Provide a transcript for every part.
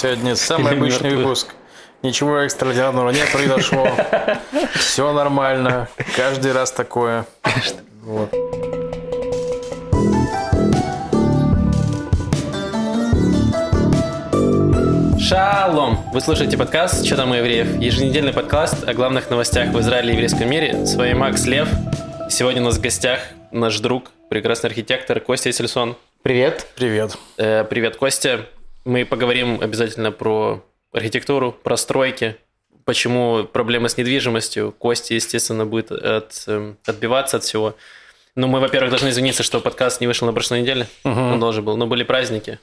Сегодня самый обычный выпуск. Ничего экстраординарного не произошло. Все нормально. Каждый раз такое. Вот. Шалом! Вы слушаете подкаст «Что там у евреев?» Еженедельный подкаст о главных новостях в Израиле и еврейском мире. С вами Макс Лев. Сегодня у нас в гостях наш друг, прекрасный архитектор Костя Сельсон. Привет. Привет. Э, привет, Костя. Мы поговорим обязательно про архитектуру, про стройки, почему проблемы с недвижимостью. Костя, естественно, будет от, э, отбиваться от всего. Ну, мы, во-первых, должны извиниться, что подкаст не вышел на прошлой неделе. Мгм. Он должен был, но были праздники.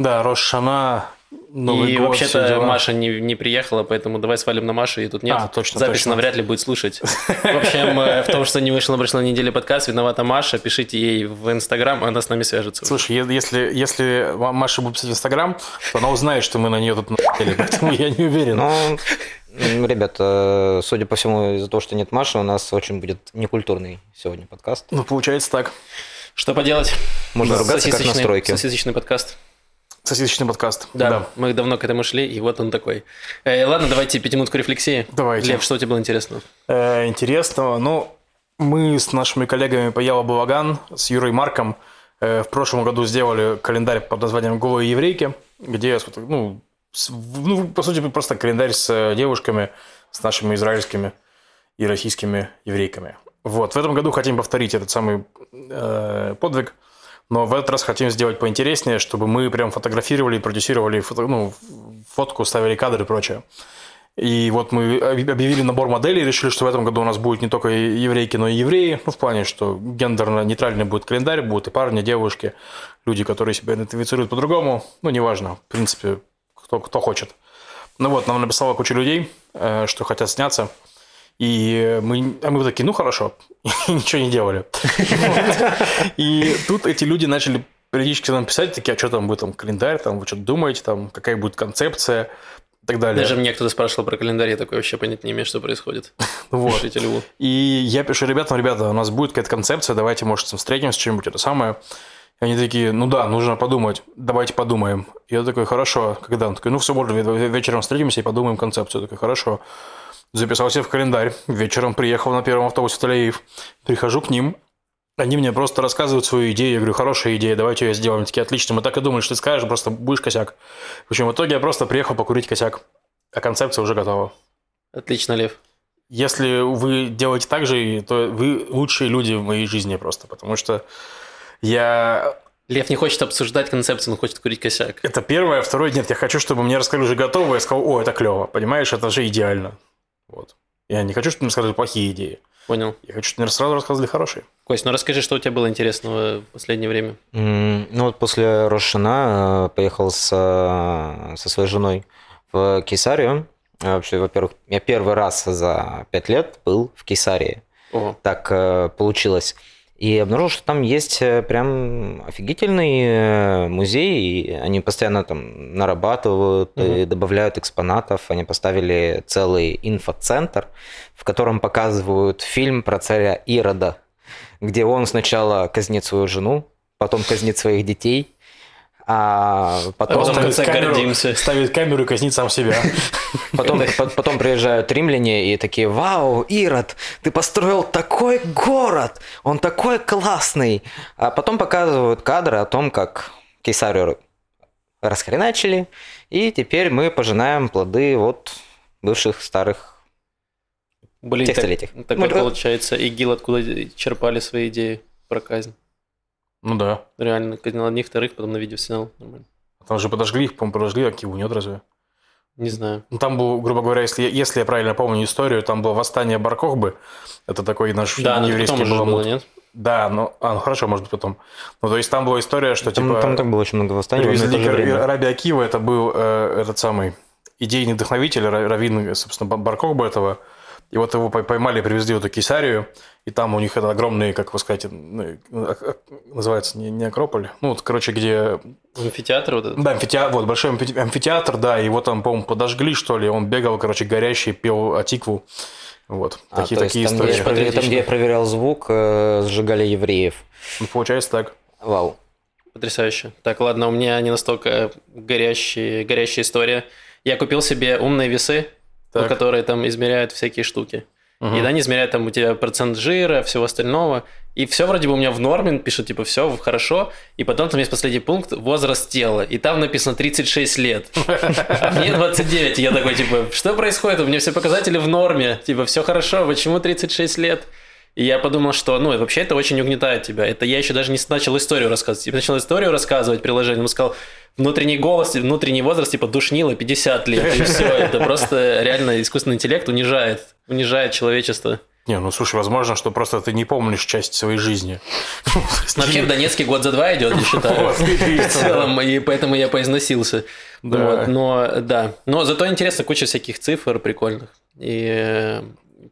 Да, Рошана, Новый и год, вообще-то. Маша не, не приехала, поэтому давай свалим на Машу, и тут нет. А, точно, Запись точно. она вряд ли будет слушать. В общем, э, в том, что не вышел на прошлой неделе подкаст, виновата Маша. Пишите ей в Инстаграм, она с нами свяжется. Слушай, если, если Маша будет писать в Инстаграм, то она узнает, что мы на нее тут на***ли, поэтому я не уверен. Ну, м, ребят, э, судя по всему, из-за того, что нет Маши, у нас очень будет некультурный сегодня подкаст. Ну, получается так. Что поделать? Можно ругаться, как на Сосисочный- стройке. Сосисочный подкаст. Сосисочный подкаст. Да, мы давно к этому шли, и вот он такой. Э, ладно, давайте пятиминутку рефлексии. Давайте. Лев, что тебе было интересно? Э, интересного. Ну, мы с нашими коллегами по Ява Балаган, с Юрой Марком, э, в прошлом году сделали календарь под названием «Голые еврейки», где, ну, с- ну, по сути, просто календарь с девушками, с нашими израильскими и российскими еврейками. Вот, в этом году хотим повторить этот самый э, подвиг, но в этот раз хотим сделать поинтереснее, чтобы мы прям фотографировали продюсировали фото, ну, фотку, ставили кадры и прочее. И вот мы объявили набор моделей, решили, что в этом году у нас будет не только еврейки, но и евреи. Ну, в плане, что гендерно-нейтральный будет календарь, будут и парни, и девушки, люди, которые себя идентифицируют по-другому. Ну, неважно, в принципе, кто, кто хочет. Ну вот, нам написала куча людей, э, что хотят сняться. И мы, а мы такие, ну хорошо, и ничего не делали. И тут эти люди начали периодически нам писать, такие, а что там будет там календарь, там вы что-то думаете, там какая будет концепция и так далее. Даже мне кто-то спрашивал про календарь, я такой вообще понять не имею, что происходит. Вот. И я пишу ребятам, ребята, у нас будет какая-то концепция, давайте, может, встретимся, что-нибудь это самое. И они такие, ну да, нужно подумать, давайте подумаем. Я такой, хорошо, когда? Он такой, ну в субботу ве- вечером встретимся и подумаем концепцию. Я такой, хорошо. Записался в календарь, вечером приехал на первом автобусе в Тель-Авив. Прихожу к ним, они мне просто рассказывают свою идею. Я говорю, хорошая идея, давайте ее сделаем. Они Такие, отлично, мы так и думали, что ты скажешь, просто будешь косяк. В общем, в итоге я просто приехал покурить косяк, а концепция уже готова. Отлично, Лев. Если вы делаете так же, то вы лучшие люди в моей жизни просто, потому что я... Лев не хочет обсуждать концепцию, он хочет курить косяк. Это первое, второе, нет, я хочу, чтобы мне рассказали уже готово, я сказал, о, это клево, понимаешь, это же идеально. Вот. Я не хочу, чтобы мне рассказывали плохие идеи. Понял. Я хочу, чтобы мне сразу рассказывали хорошие. Кость, ну расскажи, что у тебя было интересного в последнее время. М, Ну вот после Рошана э, поехал с, э, со своей женой в Кейсарию. Э, Вообще, во-первых, я первый раз за пять лет был в Кейсарии. О, так получилось. И обнаружил, что там есть э, прям офигительный э, музей, и они постоянно там нарабатывают и добавляют экспонатов. Они поставили целый инфоцентр, в котором показывают фильм про царя Ирода, где он сначала казнит свою жену, потом казнит своих детей, а потом, А потом в конце камеру- гордимся. Ставит камеру и казнит сам себя. Потом, по- потом приезжают римляне и такие, вау, Ирод, ты построил такой город, он такой классный. А потом показывают кадры о том, как Кейсарию расхреначили, и теперь мы пожинаем плоды вот бывших старых блин, тех так, так Ну, получается, ИГИЛ откуда черпали свои идеи про казнь. Ну да. Реально, казнил одних, вторых, потом на видео снял. Нормально. Там же подожгли их, по-моему, подожгли, а Киеву нет разве? Не знаю. Ну, там был, грубо говоря, если, если я правильно помню историю, там было восстание Баркохбы. Это такой наш Да, еврейский потом уже было, баламут. нет? Да, ну, а, ну хорошо, может быть, потом. Ну, то есть там была история, что Там, типа там так было очень много восстаний привезли. Раби Акива, это был э, этот самый идейный вдохновитель, ра- раввин, собственно, Бар- Баркохба этого. И вот его пой- поймали, привезли в эту Кесарию, и там у них это огромный, как вы сказать, ну, называется не, не Акрополь, ну, вот, короче, где Амфитеатр вот этот? да, амфитеатр, вот, большой амфи- амфитеатр, да, его там, по-моему, подожгли, что ли, он бегал, короче, горящий, пел Атикву, вот, А, такие, то есть такие там, где, истории. я провер- там, где я проверял звук, э, сжигали евреев. Ну, получается так. Вау. Потрясающе. Так, ладно, у меня не настолько горящие, горящая история. Я купил себе умные весы, Так. которые там измеряют всякие штуки. Мгм. И они измеряют там у тебя процент жира, всего остального. И все вроде бы у меня в норме, пишут, типа, все хорошо. И потом там есть последний пункт, возраст тела. И там написано 36 лет. А мне 29. И я такой, типа, что происходит? У меня все показатели в норме. Типа, все хорошо, почему 36 лет? И я подумал, что, ну, вообще это очень угнетает тебя. Это я еще даже не начал историю рассказывать. Я начал историю рассказывать приложение, он сказал, внутренний голос, внутренний возраст, типа, душнило 50 лет, и все. Это просто реально искусственный интеллект унижает, унижает человечество. Не, ну слушай, возможно, что просто ты не помнишь часть своей жизни. Вообще в Донецке год за два идет, я считаю. В целом, и поэтому я поизносился. Да. Но да. Но зато интересно, куча всяких цифр прикольных. И э,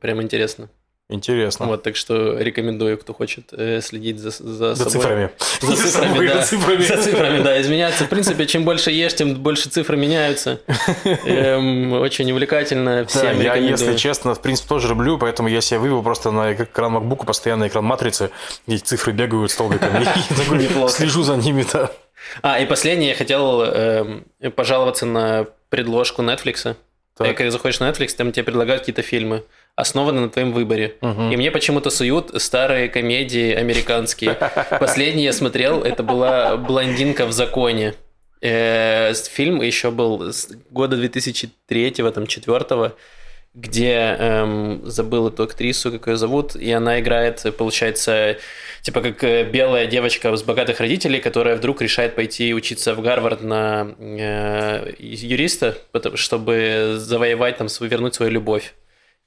прям интересно. Интересно. Вот, так что рекомендую, кто хочет э, следить за, за За собой. цифрами. За цифрами, собой, да. за цифрами. За цифрами, да, изменяться. В принципе, чем больше ешь, тем больше цифры меняются. Эм, очень увлекательно. Да, Всем я, рекомендую. если честно, в принципе, тоже люблю, поэтому я себе вывел просто на экран MacBook, постоянно экран матрицы, где цифры бегают столбиками. Слежу за ними, да. А, и последнее, я хотел эм, пожаловаться на предложку Netflix. Так. Когда заходишь на Netflix, там тебе предлагают какие-то фильмы, основанные на твоем выборе. Мгм. И мне почему-то суют старые комедии американские. Последний я смотрел, это была «Блондинка в законе». Э, Фильм еще был с года 2003 там, 4 где эм, забыл эту актрису, как ее зовут, и она играет, получается, типа как э, белая девочка с богатых родителей, которая вдруг решает пойти учиться в Гарвард на э, юриста, чтобы завоевать там, вернуть свою любовь.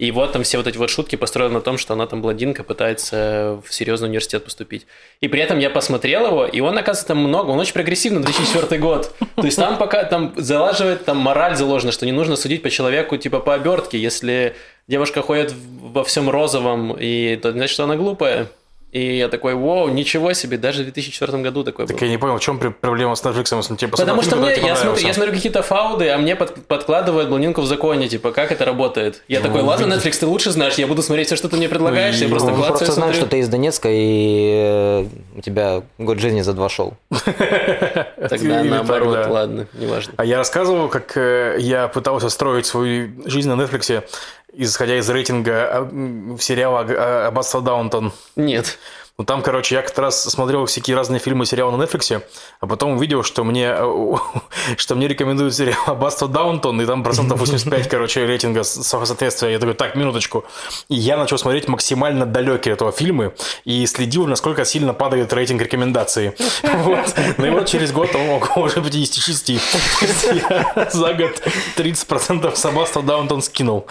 И вот там все вот эти вот шутки построены на том, что она там блондинка, пытается в серьезный университет поступить. И при этом я посмотрел его, и он, оказывается, там много, он очень прогрессивный, 2004 год. То есть там пока там залаживает, там мораль заложена, что не нужно судить по человеку типа по обертке. Если девушка ходит во всем розовом, и то значит, что она глупая. И я такой, вау, ничего себе, даже в 2004 году такой был. Так я не понял, в чем проблема с Netflix, если тебе Потому что фильм, мне, я, смотрю, я смотрю какие-то фауды, а мне под- подкладывают блондинку в законе, типа, как это работает? Я Ну, такой, ладно. Netflix, ты лучше знаешь, я буду смотреть все, что ты мне предлагаешь, я Ну, просто Он клацаю просто смотрю. что ты из Донецка, и э, у тебя год жизни за два шел. Тогда так, наоборот, ладно, неважно. А я рассказывал, как э, я пытался строить свою жизнь на Netflix, исходя из рейтинга м, сериала «Аббатство Даунтон». Нет. Ну, там, короче, я как-то раз смотрел всякие разные фильмы и сериалы на Netflix, а потом увидел, что мне, э, что мне рекомендуют сериал «Аббатство Даунтон», и там процентов 85, короче, рейтинга соответствия. Я такой, так, минуточку. И я начал смотреть максимально далекие этого фильмы и следил, насколько сильно падает рейтинг рекомендаций. Вот. Ну и вот через год он около уже 56. То есть я за год 30% с «Аббатства Даунтон» скинул.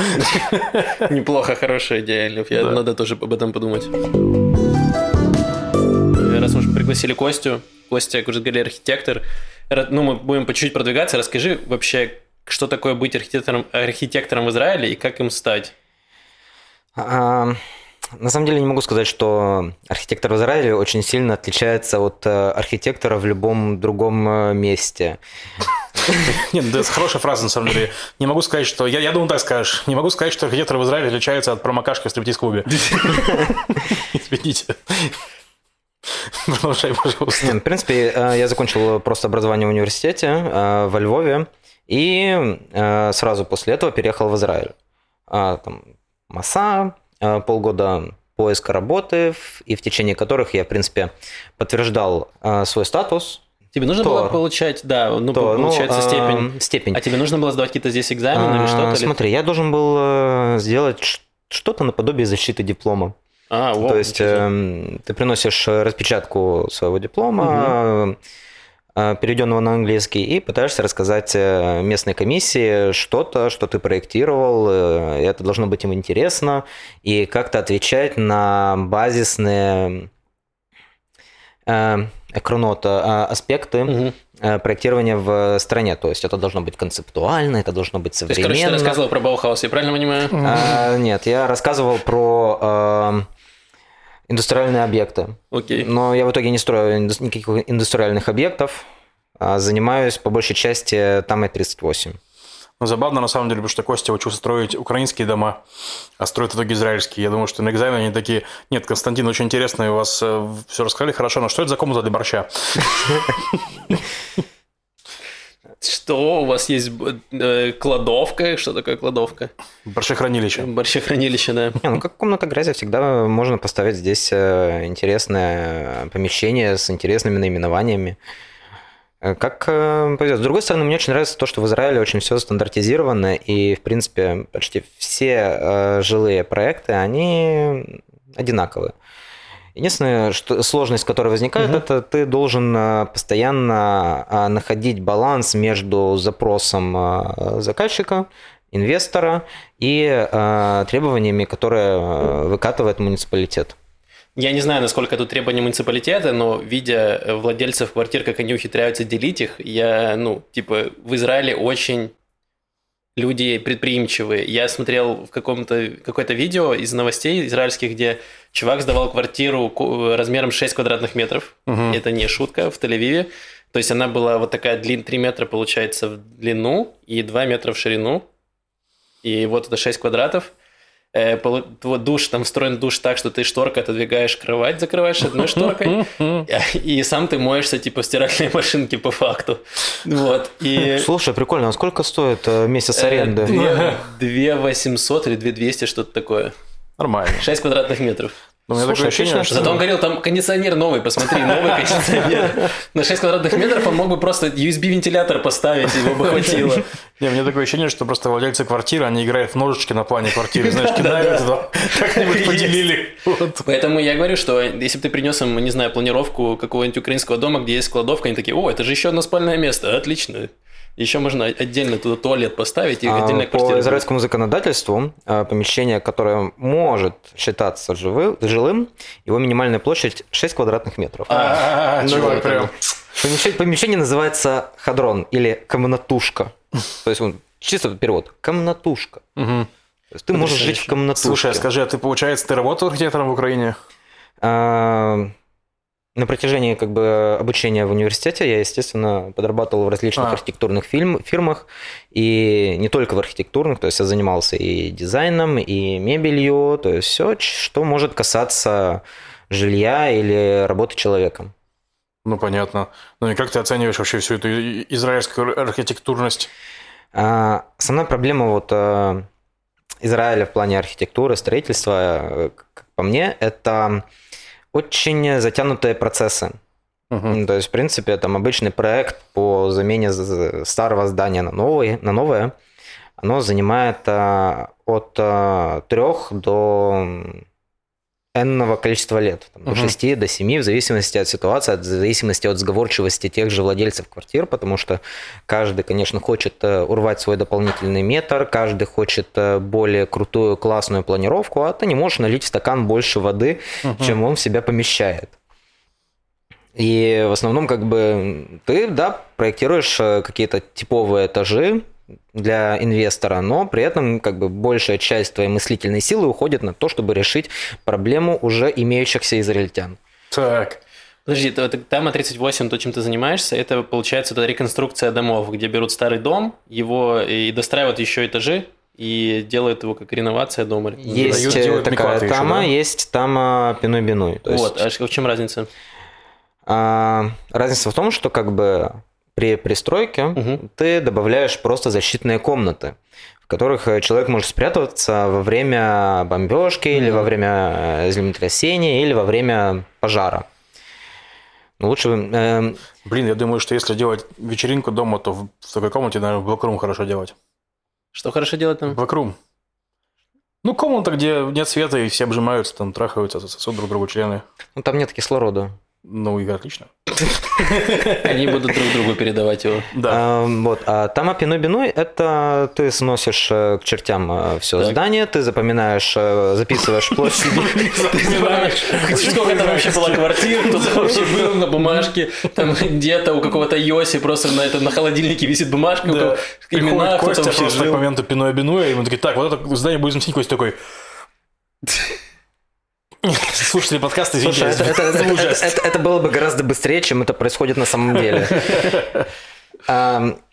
Неплохо, хорошая идея, Лев, я, Да. надо тоже об этом подумать. Раз уж мы пригласили Костю, Костя, как уже говорили, архитектор, ну, мы будем по чуть-чуть продвигаться, расскажи вообще, что такое быть архитектором, архитектором в Израиле и как им стать? А, На самом деле не могу сказать, что архитектор в Израиле очень сильно отличается от э, архитектора в любом другом э, месте. Нет, ну, это хорошая фраза, на самом деле. Не могу сказать, что... Я, я думаю, так скажешь. Не могу сказать, что архитектор в Израиле отличается от промокашки в стриптиз-клубе. Извините. Продолжай, пожалуйста. Нет, В принципе, э, я закончил просто образование в университете э, во Львове и э, сразу после этого переехал в Израиль. А, Там МАСА, э, полгода поиска работы, и в течение которых я, в принципе, подтверждал э, свой статус. Тебе нужно То. было получать, да, ну, То, ну, получается, э, степень. степень. А тебе нужно было сдавать какие-то здесь экзамены или А, что-то? или- Смотри, я должен был э, сделать что-то наподобие защиты диплома. А, вау, То есть эм, ты приносишь э, распечатку своего диплома, э, переведенного на английский, и пытаешься рассказать э, местной комиссии что-то, что ты проектировал, э, это должно быть им интересно, и как-то отвечать на базисные э, экронота, э, аспекты э, проектирования в стране. То есть это должно быть концептуально, это должно быть То есть, короче, ты современно. рассказывал про Баухаус, я правильно понимаю? А, нет, я рассказывал про э, индустриальные объекты. Окей. Но я в итоге не строю никаких индустриальных объектов, а занимаюсь по большей части там и 38. Но забавно на самом деле, потому что Костя учился строить украинские дома, а строит в итоге израильские. Я думаю, что на экзамене они такие, нет, Константин, очень интересно, у вас э, все рассказали хорошо, но что это за комната для борща? Что у вас есть э, кладовка? Что такое кладовка? Борщехранилище. Борщехранилище, да. Не, ну как комната грязи всегда можно поставить здесь э, интересное помещение с интересными наименованиями. Э, как повезет. С другой стороны, мне очень нравится то, что в Израиле очень все стандартизировано, и, в принципе, почти все жилые проекты, они одинаковые. Единственная что, сложность, которая возникает, угу. это ты должен а, постоянно а, находить баланс между запросом а, заказчика, инвестора и требованиями, которые выкатывает муниципалитет. Я не знаю, насколько тут требования муниципалитета, но видя владельцев квартир, как они ухитряются делить их, я, ну, типа, в Израиле очень люди предприимчивые. Я смотрел в каком-то какое-то видео из новостей израильских, где чувак сдавал квартиру размером 6 квадратных метров. Угу. Это не шутка, в Тель-Авиве. То есть она была вот такая, длин, 3 метра получается в длину и 2 метра в ширину. И вот это 6 квадратов э, душ, там встроен душ так, что ты шторкой отодвигаешь кровать, закрываешь одной шторкой, и сам ты моешься типа в стиральной машинке по факту. Вот. И... Слушай, прикольно, а сколько стоит э, месяц э, аренды? 2 800 или 2 200, что-то такое. Нормально. 6 квадратных метров. Но у меня такое ощущение, что... Зато он говорил, там кондиционер новый, посмотри, новый кондиционер. На 6 квадратных метров он мог бы просто USB-вентилятор поставить, его бы хватило. Не, у меня такое ощущение, что просто владельцы квартиры, они играют в ножички на плане квартиры, знаешь, кидают туда, как-нибудь поделили. Поэтому я говорю, что если бы ты принес им, не знаю, планировку какого-нибудь украинского дома, где есть кладовка, они такие, о, это же еще одно спальное место, отлично. Еще можно отдельно туда туалет поставить и а, отдельно квартира. По израильскому законодательству а, помещение, которое может считаться жилым, его минимальная площадь 6 квадратных метров. А, ну, чувак, прям. Помещение, помещение называется хадрон или комнатушка. То есть чисто перевод. Комнатушка. Угу. То есть ты можешь жить в комнатушке. Слушай, скажи, а ты, получается, ты работал архитектором в Украине? На протяжении как бы, обучения в университете я, естественно, подрабатывал в различных а. архитектурных фильм, фирмах, и не только в архитектурных, то есть я занимался и дизайном, и мебелью, то есть все, что может касаться жилья или работы человеком. Ну, понятно. Ну и как ты оцениваешь вообще всю эту израильскую архитектурность? А, основная проблема вот а, Израиля в плане архитектуры, строительства, э, как по мне, это очень затянутые процессы. Угу. То есть, в принципе, там обычный проект по замене старого здания на, новый, на новое, оно занимает а, от а, трех до энного количества лет, там, угу. до 6, до 7, в зависимости от ситуации, в зависимости от сговорчивости тех же владельцев квартир, потому что каждый, конечно, хочет э, урвать свой дополнительный метр, каждый хочет э, более крутую, классную планировку, а ты не можешь налить в стакан больше воды, угу. чем он в себя помещает. И в основном, как бы, ты, да, проектируешь э, какие-то типовые этажи, для инвестора, но при этом как бы большая часть твоей мыслительной силы уходит на то, чтобы решить проблему уже имеющихся израильтян. Так. Подожди, Тама 38, то, чем ты занимаешься, это получается это реконструкция домов, где берут старый дом, его и достраивают еще этажи, и делают его как реновация дома. Есть делают такая тама, еще, да? есть тама пиной-биной. Вот, есть... а в чем разница? А, разница в том, что как бы при пристройке угу. ты добавляешь просто защитные комнаты, в которых э, человек может спрятаться во время бомбежки угу. или во время э, землетрясения или во время пожара. Ну, лучше... Э... Блин, я думаю, что если делать вечеринку дома, то в такой комнате, наверное, в бэкрум хорошо делать. Что хорошо делать там? Бэкрум. Ну, комната, где нет света, и все обжимаются, там трахаются, сосут друг другу члены. Ну, там нет кислорода. Ну, и отлично. Они будут друг другу передавать его. Да. А, вот. А там пиной биной это ты сносишь э, к чертям э, все здание, ты запоминаешь, э, записываешь площадь. Сколько там вообще было квартир, кто там вообще был на бумажке. Там где-то у какого-то Йоси просто на, это, на холодильнике висит бумажка. Имена, Костя просто к моменту пиной биной, и мы такие, так, вот это здание будем сносить, Костя такой... Слушатели подкаста, извините. Слушай, это, это, это, это, это было бы гораздо быстрее, чем это происходит на самом деле.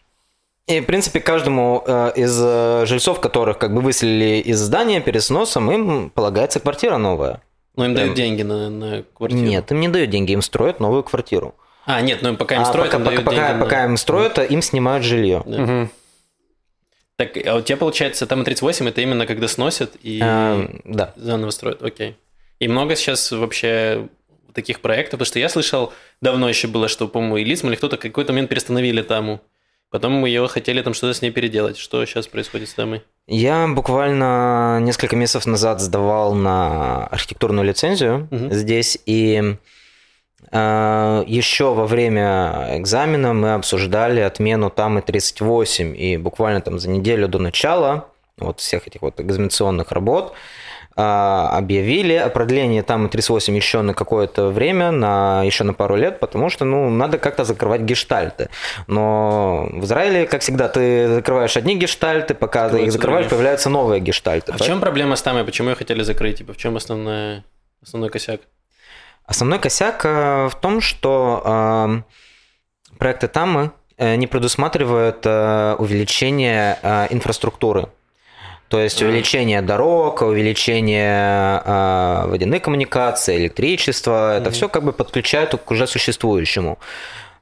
И, в принципе, каждому э, из э, жильцов, которых как бы выселили из здания перед сносом, им полагается квартира новая. Но им дают Эм, деньги на, на квартиру. Нет, им не дают деньги, им строят новую квартиру. А, нет, ну пока им А строят, пока, им пока- дают пока- деньги на- пока им строят, им снимают жилье. Да. Мгм. Так, а у тебя, получается, там 38 это именно когда сносят и Э, да. заново строят, окей. И много сейчас вообще таких проектов, потому что я слышал, давно еще было, что, по-моему, Элизм или кто-то какой-то момент перестановили таму. Потом мы ее хотели там что-то с ней переделать. Что сейчас происходит с тамой? Я буквально несколько месяцев назад сдавал на архитектурную лицензию Мгм. здесь, и э, еще во время экзамена мы обсуждали отмену тамы 38, и буквально там за неделю до начала вот всех этих вот экзаменационных работ э, объявили о продлении тамы 38 еще на какое-то время, на, еще на пару лет, потому что, ну, надо как-то закрывать гештальты. Но в Израиле, как всегда, ты закрываешь одни гештальты, пока ты их закрываешь, другие. появляются новые гештальты. А в чем проблема с тамой? Почему ее хотели закрыть? Типа, в чем основная, основной косяк? Основной косяк э, в том, что э, проекты Тамы э, не предусматривают увеличение инфраструктуры. То есть увеличение дорог, увеличение э, водяных коммуникаций, электричества, это Мгм. все как бы подключают к уже существующему.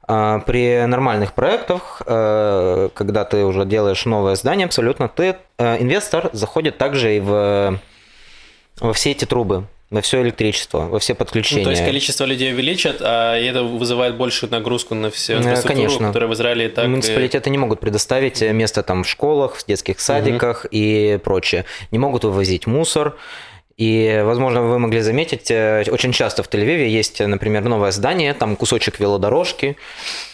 А При нормальных проектах, э, когда ты уже делаешь новое здание, абсолютно ты э, инвестор заходит также и в во все эти трубы, во все электричество, во все Ну, подключения. то есть количество людей увеличат, а это вызывает большую нагрузку на всю Э, инфраструктуру, конечно. которая в Израиле и так... э, Муниципалитеты не могут предоставить э, место там в школах, в детских садиках и прочее. Не могут вывозить мусор. И, возможно, вы могли заметить, очень часто в Тель-Авиве есть, например, новое здание, там кусочек велодорожки,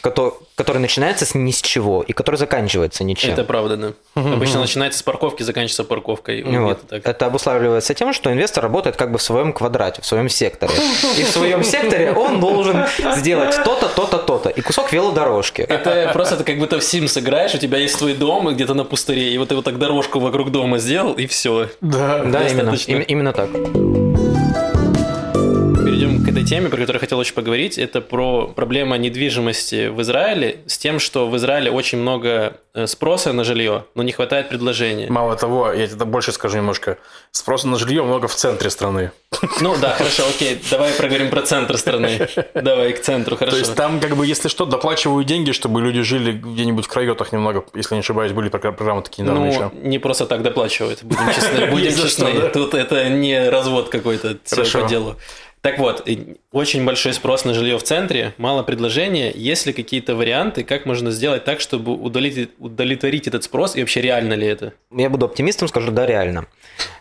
кото- который начинается с ни с чего и который заканчивается ничем. Это правда, да. Обычно начинается с парковки, заканчивается парковкой. Ну Вот. так. Это обуславливается тем, что инвестор работает как бы в своем квадрате, в своем секторе. И в своем секторе он должен сделать то-то, то-то, то-то. И кусок велодорожки. Это просто ты как будто в Sims играешь, у тебя есть твой дом и где-то на пустыре, и вот ты вот так дорожку вокруг дома сделал, и все. Да. Да, именно, именно так. Этой теме, про которую я хотел очень поговорить. Это про проблему недвижимости в Израиле с тем, что в Израиле очень много э, спроса на жилье, но не хватает предложения. Мало того, я тебе больше скажу немножко. Спроса на жилье много в центре страны. Ну да, хорошо, окей, давай проговорим про центр страны. Давай к центру, хорошо. То есть там, как бы, если что, доплачивают деньги, чтобы люди жили где-нибудь в крайотах немного, если не ошибаюсь, были програ- программы такие недавно Ну, еще. не просто так доплачивают, будем честны. Будем честны. Тут это не развод какой-то, все по делу. Так вот, очень большой спрос на жилье в центре, мало предложения. Есть ли какие-то варианты, как можно сделать так, чтобы удалить, удовлетворить этот спрос, и вообще реально ли это? Я буду оптимистом, скажу, да, реально.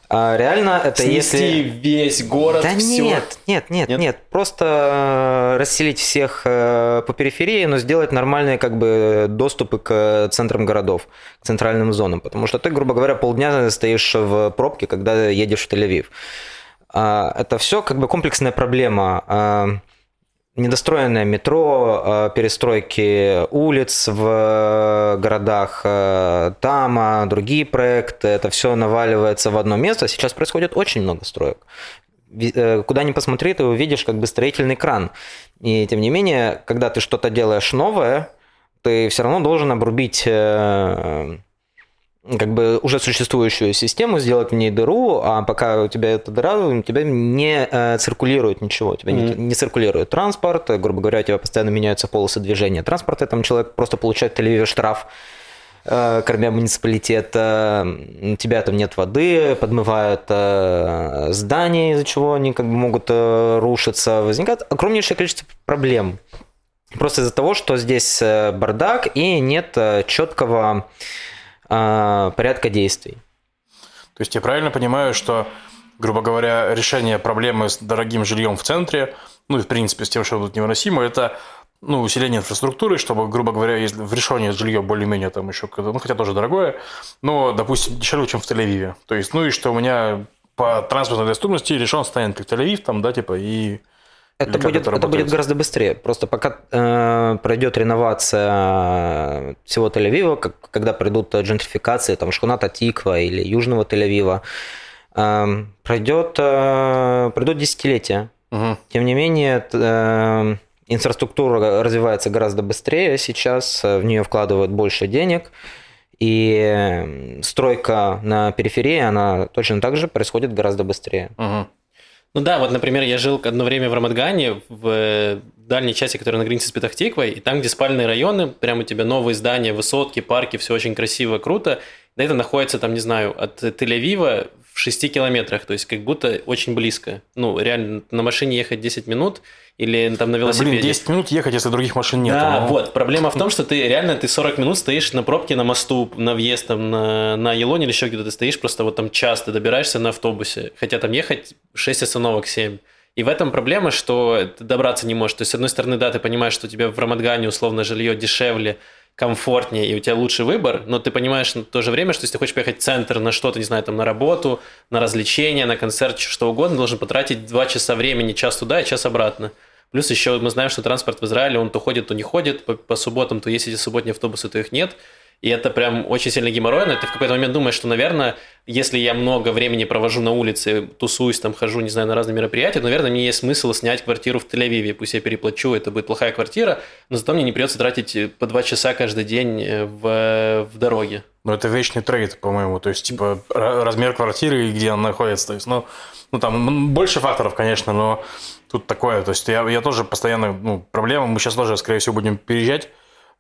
А, реально это Снести если... весь город, Да всё. нет, нет, нет, Нет? нет, Просто э, расселить всех э, по периферии, но сделать нормальные как бы доступы к центрам городов, к центральным зонам. Потому что ты, грубо говоря, полдня стоишь в пробке, когда едешь в Тель-Авив. А, Это все как бы комплексная проблема. А, Недостроенное метро, а, перестройки улиц в городах, а, Тама, другие проекты, это все наваливается в одно место. Сейчас происходит очень много строек. Э, Куда ни посмотри, ты увидишь как бы строительный кран. И тем не менее, когда ты что-то делаешь новое, ты все равно должен обрубить э, как бы уже существующую систему, сделать в ней дыру, а пока у тебя эта дыра, у тебя не э, циркулирует ничего, у тебя не, Мгм. не циркулирует транспорт, э, грубо говоря, у тебя постоянно меняются полосы движения транспорта, там человек просто получает Тель-Авиве штраф, э, кормя муниципалитет, э, у тебя там нет воды, подмывают э, здания, из-за чего они как бы могут э, рушиться, возникает огромнейшее количество проблем. Просто из-за того, что здесь э, бардак и нет э, четкого э, порядка действий. То есть я правильно понимаю, что, грубо говоря, решение проблемы с дорогим жильем в центре, ну и в принципе с тем, что тут невыносимо, это ну, усиление инфраструктуры, чтобы, грубо говоря, в решении жилье более-менее там еще, ну, хотя тоже дорогое, но, допустим, дешевле, чем в Тель-Авиве. То есть, ну и что у меня по транспортной доступности решен станет как Тель-Авив, там, да, типа, и Это Или будет, это будет гораздо быстрее. Просто пока э, пройдет реновация всего Тель-Авива, как, когда придут джентрификации там, Шхуната Тиква или Южного Тель-Авива, э, пройдет, э, пройдут десятилетия. Мгм. Тем не менее, э, инфраструктура развивается гораздо быстрее сейчас, в нее вкладывают больше денег, и стройка на периферии, она точно так же происходит гораздо быстрее. Угу. Ну да, вот, например, я жил одно время в Рамадгане, в дальней части, которая на границе с Петахтиквой, и там, где спальные районы, прямо у тебя новые здания, высотки, парки, все очень красиво, круто. Да это находится там, не знаю, от Тель-Авива в 6 километрах, то есть как будто очень близко. Ну, реально, на машине ехать 10 минут или там на велосипеде. Блин, 10 минут ехать, если других машин нет. Да, но... вот. Проблема в том, что ты реально ты 40 минут стоишь на пробке на мосту, на въезд там, на, на Елоне или еще где-то ты стоишь, просто вот там час ты добираешься на автобусе, хотя там ехать 6 остановок 7. И в этом проблема, что ты добраться не можешь. То есть, с одной стороны, да, ты понимаешь, что у тебя в Рамадгане условно жилье дешевле, комфортнее, и у тебя лучший выбор, но ты понимаешь в то же время, что если ты хочешь поехать в центр на что-то, не знаю, там на работу, на развлечения, на концерт, что угодно, должен потратить два часа времени, час туда и час обратно. Плюс еще мы знаем, что транспорт в Израиле, он то ходит, то не ходит, по, по субботам то есть эти субботние автобусы, то их нет – и это прям очень сильно геморройно. Ты в какой-то момент думаешь, что, наверное, если я много времени провожу на улице, тусуюсь, там хожу, не знаю, на разные мероприятия, наверное, мне есть смысл снять квартиру в Тель-Авиве. Пусть я переплачу, это будет плохая квартира, но зато мне не придется тратить э, по два часа каждый день э, в, в дороге. Ну, это вечный трейд, по-моему. То есть, типа, размер квартиры и где она находится. То есть, ну, ну, там больше факторов, конечно, но тут такое. То есть, я, я тоже постоянно, ну, проблема. Мы сейчас тоже, скорее всего, будем переезжать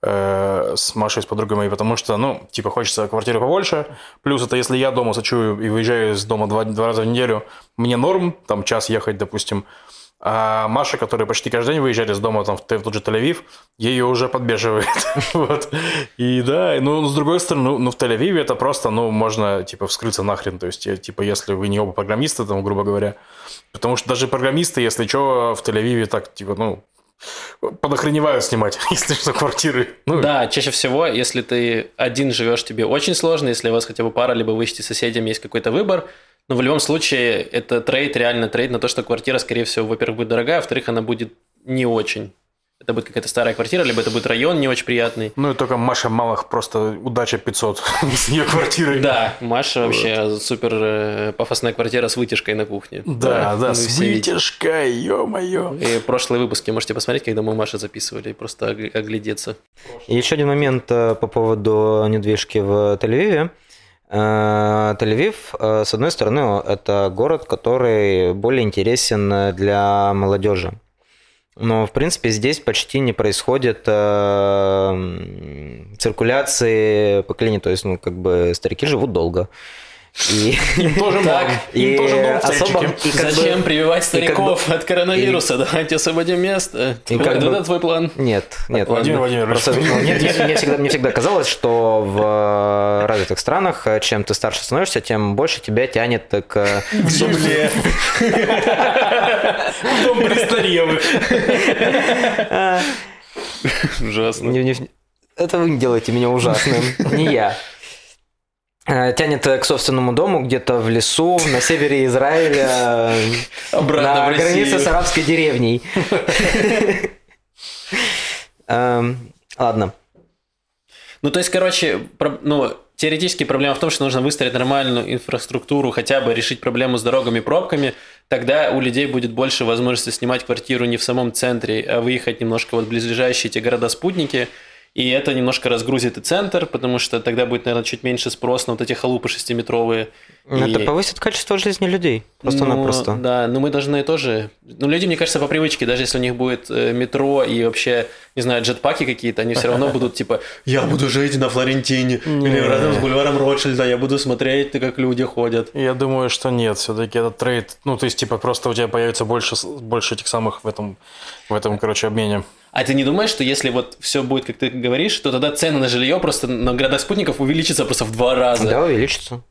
Э, с Машей, с подругой моей, потому что, ну, типа, хочется квартиры побольше. Плюс это если я дома сочую и выезжаю из дома два, два раза в неделю, мне норм, там, час ехать, допустим. А Маша, которая почти каждый день выезжает из дома там, в, тот же Тель-Авив, ее уже подбеживает. вот. И да, ну, с другой стороны, ну, ну, в Тель-Авиве это просто, ну, можно, типа, вскрыться нахрен. То есть, типа, если вы не оба программисты, там, грубо говоря. Потому что даже программисты, если что, в Тель-Авиве так, типа, ну, подохреневают снимать, если что, квартиры. Ну, да, чаще всего, если ты один живешь, тебе очень сложно, если у вас хотя бы пара, либо вы ищете соседям, есть какой-то выбор, но в любом случае это trade, реально trade на то, что квартира, скорее всего, во-первых, будет дорогая, а во-вторых, она будет не очень это будет какая-то старая квартира, либо это будет район не очень приятный. Ну и только Маша Малых просто удача 500 с ее квартирой. Да, Маша вообще супер э, пафосная квартира с вытяжкой на кухне. Да, да, с вытяжкой, ё-моё. И прошлые выпуски можете посмотреть, когда мы Маша записывали, и просто оглядеться. И еще один момент э, по поводу недвижки в Тель-Авиве. Э, Тель-Авив, с одной стороны, это город, который более интересен для молодежи. Но, в принципе, здесь почти не происходит э, циркуляции поколений. То есть, ну, как бы старики живут долго. И... Им тоже так, им тоже особо, Зачем бы, прививать стариков бы, от коронавируса? И... Давайте освободим место. И как бы... Это твой план? Нет, нет. Владимир Владимирович. Просто, ну, нет, мне, мне, всегда, мне всегда казалось, что в развитых странах, чем ты старше становишься, тем больше тебя тянет к... В земле. Дом престарелых. Ужасно. Это вы делаете меня ужасным, не я. Э, тянет к собственному дому где-то в лесу на севере Израиля на границе с арабской деревней. Эм, ладно. Ну, то есть, короче, ну, теоретически проблема в том, что нужно выстроить нормальную инфраструктуру, хотя бы решить проблему с дорогами и пробками, тогда у людей будет больше возможности снимать квартиру не в самом центре, а выехать немножко вот в близлежащие эти города-спутники – и это немножко разгрузит и центр, потому что тогда будет, наверное, чуть меньше спрос на вот эти халупы шестиметровые. Ну, это и... повысит качество жизни людей, просто-напросто. Ну, да, но мы должны тоже... Ну, люди, мне кажется, по привычке, даже если у них будет э, метро и вообще, не знаю, джетпаки какие-то, они все равно будут типа, я буду жить на Флорентине или рядом с бульваром Ротшильда, я буду смотреть, как люди ходят. Я думаю, что нет, все-таки этот трейд, ну, то есть, типа, просто у тебя появится больше, больше этих самых в этом, в этом, короче, обмене. А ты не думаешь, что если вот все будет, как ты говоришь, то тогда цены на жилье просто на городах спутников увеличатся просто в два раза? Да, увеличатся.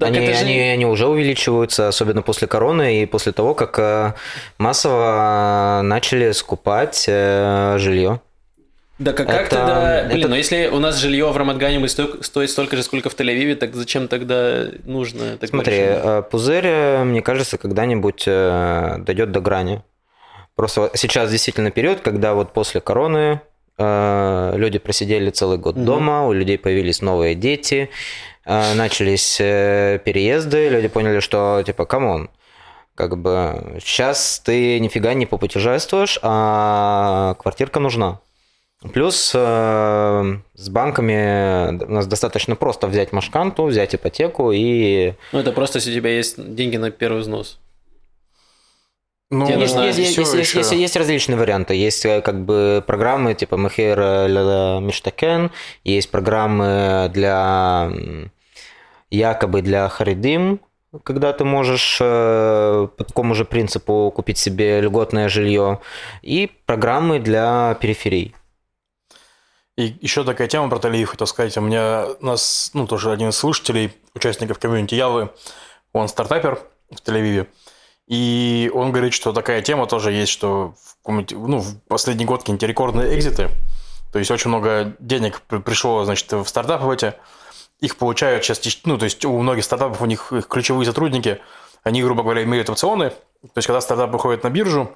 Так они, же... они, они уже увеличиваются, особенно после короны и после того, как э, массово начали скупать э, жилье. Да как, это, тогда... Блин, это... но если у нас жилье в Рамадгане будет стоить, стоить столько же, сколько в Тель-Авиве, так зачем тогда нужно? Так Смотри, большое? Э, пузырь, мне кажется, когда-нибудь дойдет до грани. Просто сейчас действительно период, когда вот после короны э, люди просидели целый год угу. дома, у людей появились новые дети, э, начались э, переезды, люди поняли, что типа, come on, Как бы сейчас ты нифига не попутешествуешь, а квартирка нужна. Плюс э, с банками у нас достаточно просто взять машканту, взять ипотеку и... Ну, это просто если у тебя есть деньги на первый взнос. Ну, Тебе Есть, нужно есть, есть, есть, есть, есть- различные варианты. Есть э, как бы программы типа Мехер Миштакен, есть программы для якобы для Харидим, когда ты можешь э, по такому же принципу купить себе льготное жилье, и программы для периферий. И еще такая тема про Талиев, хотел сказать. У меня у нас, ну, тоже один из слушателей, участников комьюнити Явы, он стартапер в Тель-Авиве. И он говорит, что такая тема тоже есть, что в, ну, в последний год какие-нибудь рекордные экзиты. То есть очень много денег при- пришло, значит, в стартапы эти. Их получают сейчас, ну, то есть у многих стартапов, у них их ключевые сотрудники, они, грубо говоря, имеют опционы. То есть когда стартап выходит на биржу,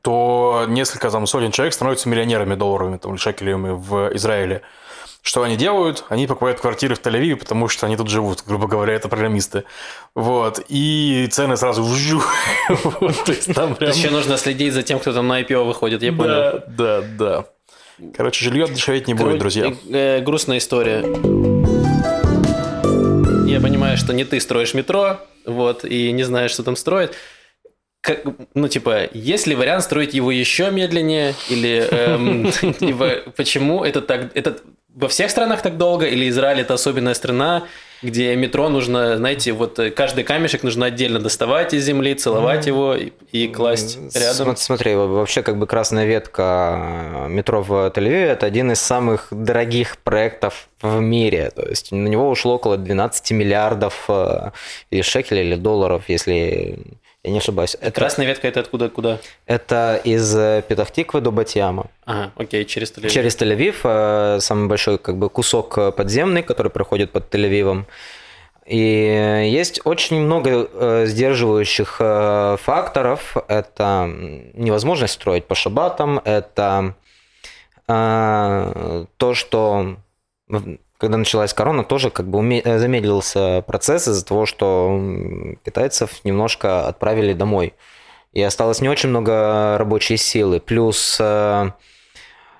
то несколько там сотен человек становятся миллионерами долларовыми, там, или шекелями в Израиле. Что они делают? Они покупают квартиры в Тель-Авиве, потому что они тут живут, грубо говоря, это программисты. Вот. И цены сразу вжу. Еще нужно следить за тем, кто там на IPO выходит, я понял. Да, да, да. Короче, жилье дешеветь не будет, друзья. э, грустная история. Я понимаю, что не ты строишь метро, вот, и не знаешь, что там строят. Как, ну, типа, есть ли вариант строить его еще медленнее? Или эм, типа, почему это так... Это во всех странах так долго? Или Израиль это особенная страна, где метро нужно, знаете, вот э, каждый камешек нужно отдельно доставать из земли, целовать его и, и класть рядом? См- Смотри, вообще как бы красная ветка метро в Тель-Авиве это один из самых дорогих проектов в мире. То есть на него ушло около 12 миллиардов э, или шекелей, или долларов, если я не ошибаюсь. Это, Красная ветка это откуда куда? это из э, Петахтиквы до Батьяма. Ага, окей, через Тель-Авив. Через Тель-Авив, э, самый большой как бы кусок э, подземный, который проходит под Тель-Авивом. И есть очень много э, сдерживающих э, факторов. Это невозможность строить по шабатам, это э, то, что когда началась корона, тоже как бы э, замедлился процесс из-за того, что китайцев немножко отправили домой. И осталось не очень много рабочей силы. Плюс э,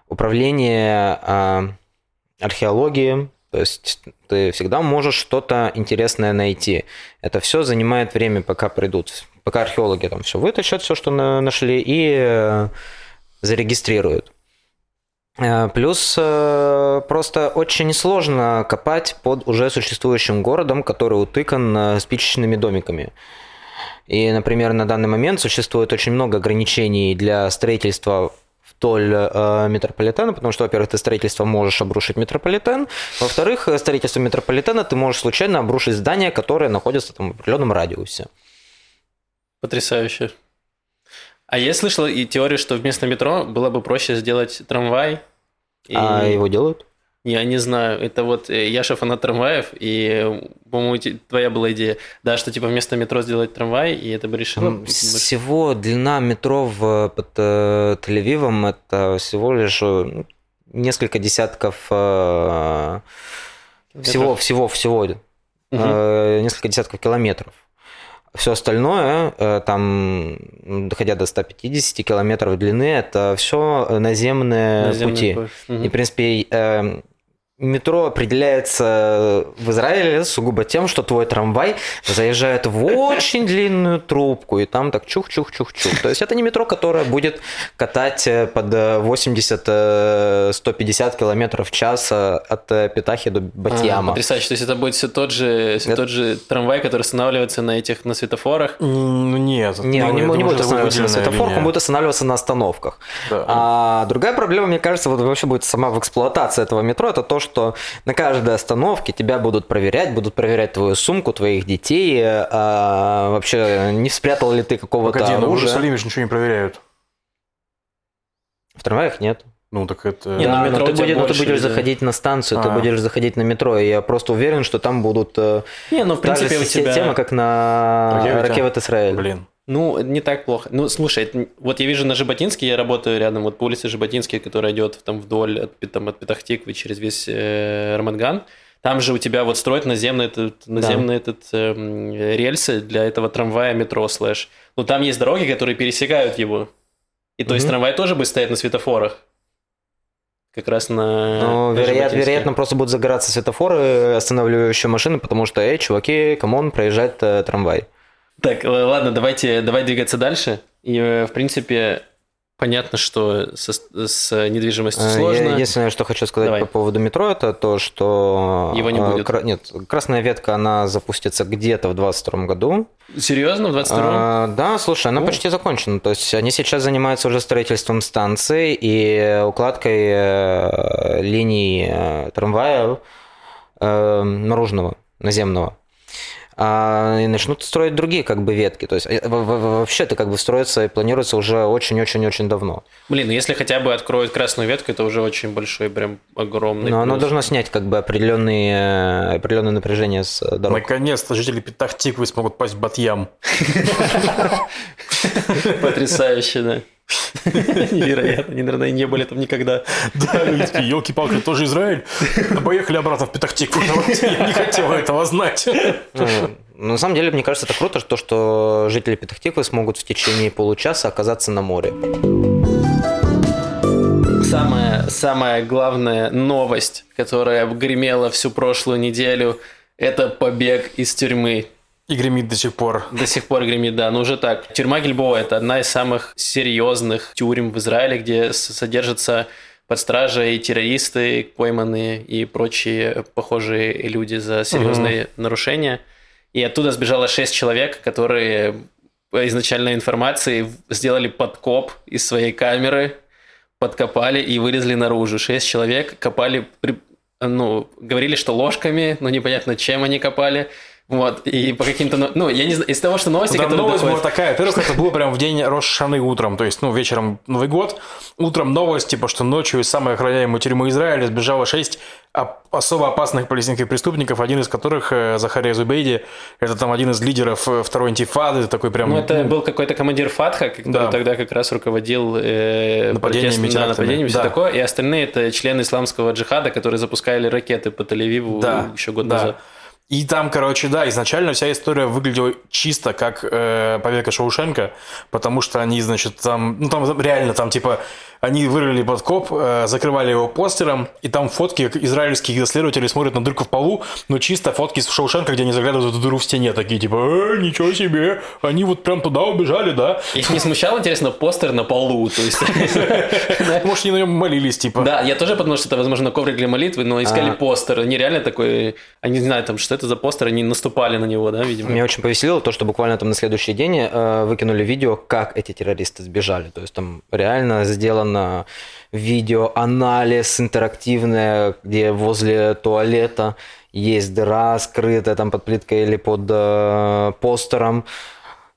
управление э, археологией, то есть ты всегда можешь что-то интересное найти. Это все занимает время, пока придут, пока археологи там все вытащат, все, что на- нашли, и зарегистрируют. Э, Плюс э, просто очень сложно копать под уже существующим городом, который утыкан э, спичечными домиками. И, например, на данный момент существует очень много ограничений для строительства вдоль э, метрополитена, потому что, во-первых, ты строительство можешь обрушить метрополитен, во-вторых, строительство метрополитена ты можешь случайно обрушить здание, которое находится там в определенном радиусе. Потрясающе. А я слышал и теорию, что вместо метро было бы проще сделать трамвай. И- А его делают? Я не знаю, это вот э, Яша фанат трамваев, и, по-моему, твоя была идея, да, что типа вместо метро сделать трамвай, и это бы решило. Всего длина метро в, под э, Тель-Авивом это всего лишь э, ну, несколько десятков э, всего, всего, всего Мгм. э, несколько десятков километров. Все остальное, э, там, доходя до 150 километров длины, это все наземные Наземный пути. путь. Мгм. И, в принципе, э, метро определяется в Израиле сугубо тем, что твой трамвай заезжает в очень длинную трубку, и там так чух-чух-чух-чух. То есть это не метро, которое будет катать э, под э, 80-150 километров в час э, от э, Петахи до А, Батьяма. потрясающе. То есть это будет все тот же, всё Это- тот же трамвай, который останавливается на этих на светофорах. Ну, нет. Не, ну, он не, я не думаю, будет это останавливаться на светофорах, он будет останавливаться на остановках. Да. А другая проблема, мне кажется, вот вообще будет сама в эксплуатации этого метро, это то, что на каждой остановке тебя будут проверять, будут проверять твою сумку, твоих детей, а, вообще не спрятал ли ты какого-то Погоди, ну в оружия. Иерусалиме же ничего не проверяют. В трамваях нет. Ну, так это... Не, ну, Да, метро но у ты, будешь, но ты больше будешь людей. заходить на станцию, ты А. будешь заходить на метро, и я просто уверен, что там будут э, Не, ну в принципе у тебя... система, как на Ракете? Ракевет Израиль. Блин. Ну, не так плохо. Ну, слушай, это- вот я вижу на Жаботинске, я работаю рядом, вот по улице Жаботинской, которая идет там вдоль от, там, от Петахтиквы через весь э, Рамадган. Там же у тебя вот строят наземный этот, наземный да. этот эм, рельсы для этого трамвая, метро, слэш. Ну, там есть дороги, которые пересекают его. И то есть трамвай тоже будет стоять на светофорах. Как раз на... Ну, вероятно, вероятно, просто будут загораться светофоры, останавливающие машины, потому что, эй, чуваки, come on, проезжает э, трамвай. Так, ладно, давайте, давай двигаться дальше. И, э, в принципе, Понятно, что со, с недвижимостью э, сложно. Единственное, что хочу сказать Давай. по поводу метро, это то, что... Его не э, будет? Кра... Нет, красная ветка, она запустится где-то в 2022 году. Серьезно, в 2022? А, да, слушай, она О. почти закончена. То есть они сейчас занимаются уже строительством станции и укладкой э, линий трамвая наружного, наземного а, и начнут строить другие как бы ветки. То есть э, вообще это как бы строится и планируется уже очень-очень-очень давно. Блин, ну если хотя бы откроют красную ветку, это уже очень большой, прям огромный. Но оно должно снять как бы определенные, определенное напряжение с дорог. Наконец-то жители Петахтиквы смогут пасть в Батьям. Потрясающе, да. Невероятно, они, наверное, не были там никогда. Да, люди такие, елки-палки, тоже Израиль? Поехали обратно в Петахтику. Я не хотел этого знать. На самом деле, мне кажется, это круто, то, что жители Петахтиквы смогут в течение получаса оказаться на море. Самая, самая главная новость, которая гремела всю прошлую неделю, это побег из тюрьмы. И гремит до сих пор. До сих пор гремит, да. Но уже так. Тюрьма Гильбоа – это одна из самых серьезных тюрем в Израиле, где содержатся под стражей террористы пойманные и прочие похожие люди за серьезные угу. нарушения. И оттуда сбежало шесть человек, которые по изначальной информации сделали подкоп из своей камеры, подкопали и вылезли наружу. Шесть человек копали, ну, говорили, что ложками, но непонятно, чем они копали – вот, и по каким-то... Ну, я не знаю, из того, что новости, ну, которые новость доходят... была такая. Во-первых, это было прям в день Рошаны утром, то есть, ну, вечером Новый год. Утром новость, типа, что ночью из самой охраняемой тюрьмы Израиля сбежало шесть особо опасных палестинских преступников, один из которых э, Захария Зубейди, это там один из лидеров э, второй антифады, такой прям... Ну, это был какой-то командир Фатха, который да. тогда как раз руководил э, нападениями, на нападениями, все да. такое, и остальные это члены исламского джихада, которые запускали ракеты по Тель-Авиву да. еще год да. назад. И там, короче, да, изначально вся история выглядела чисто как э, побега Шоушенка, потому что они, значит, там, ну там реально там типа они вырыли подкоп, э, закрывали его постером, и там фотки израильских исследователей смотрят на дырку в полу, но чисто фотки с Шоушенка, где они заглядывают в эту дыру в стене, такие типа, э, ничего себе, они вот прям туда убежали, да. Их не смущал, интересно, постер на полу, то есть... Может, они на нем молились, типа. Да, я тоже подумал, что это, возможно, коврик для молитвы, но искали а. постер, они реально такой, они не знаю, там, что это за постер, они наступали на него, да, видимо. Меня очень повеселило то, что буквально там на следующий день э, выкинули видео, как эти террористы сбежали, то есть там реально сделано на видеоанализ интерактивное, где возле туалета есть дыра скрытая там под плиткой или под э, постером,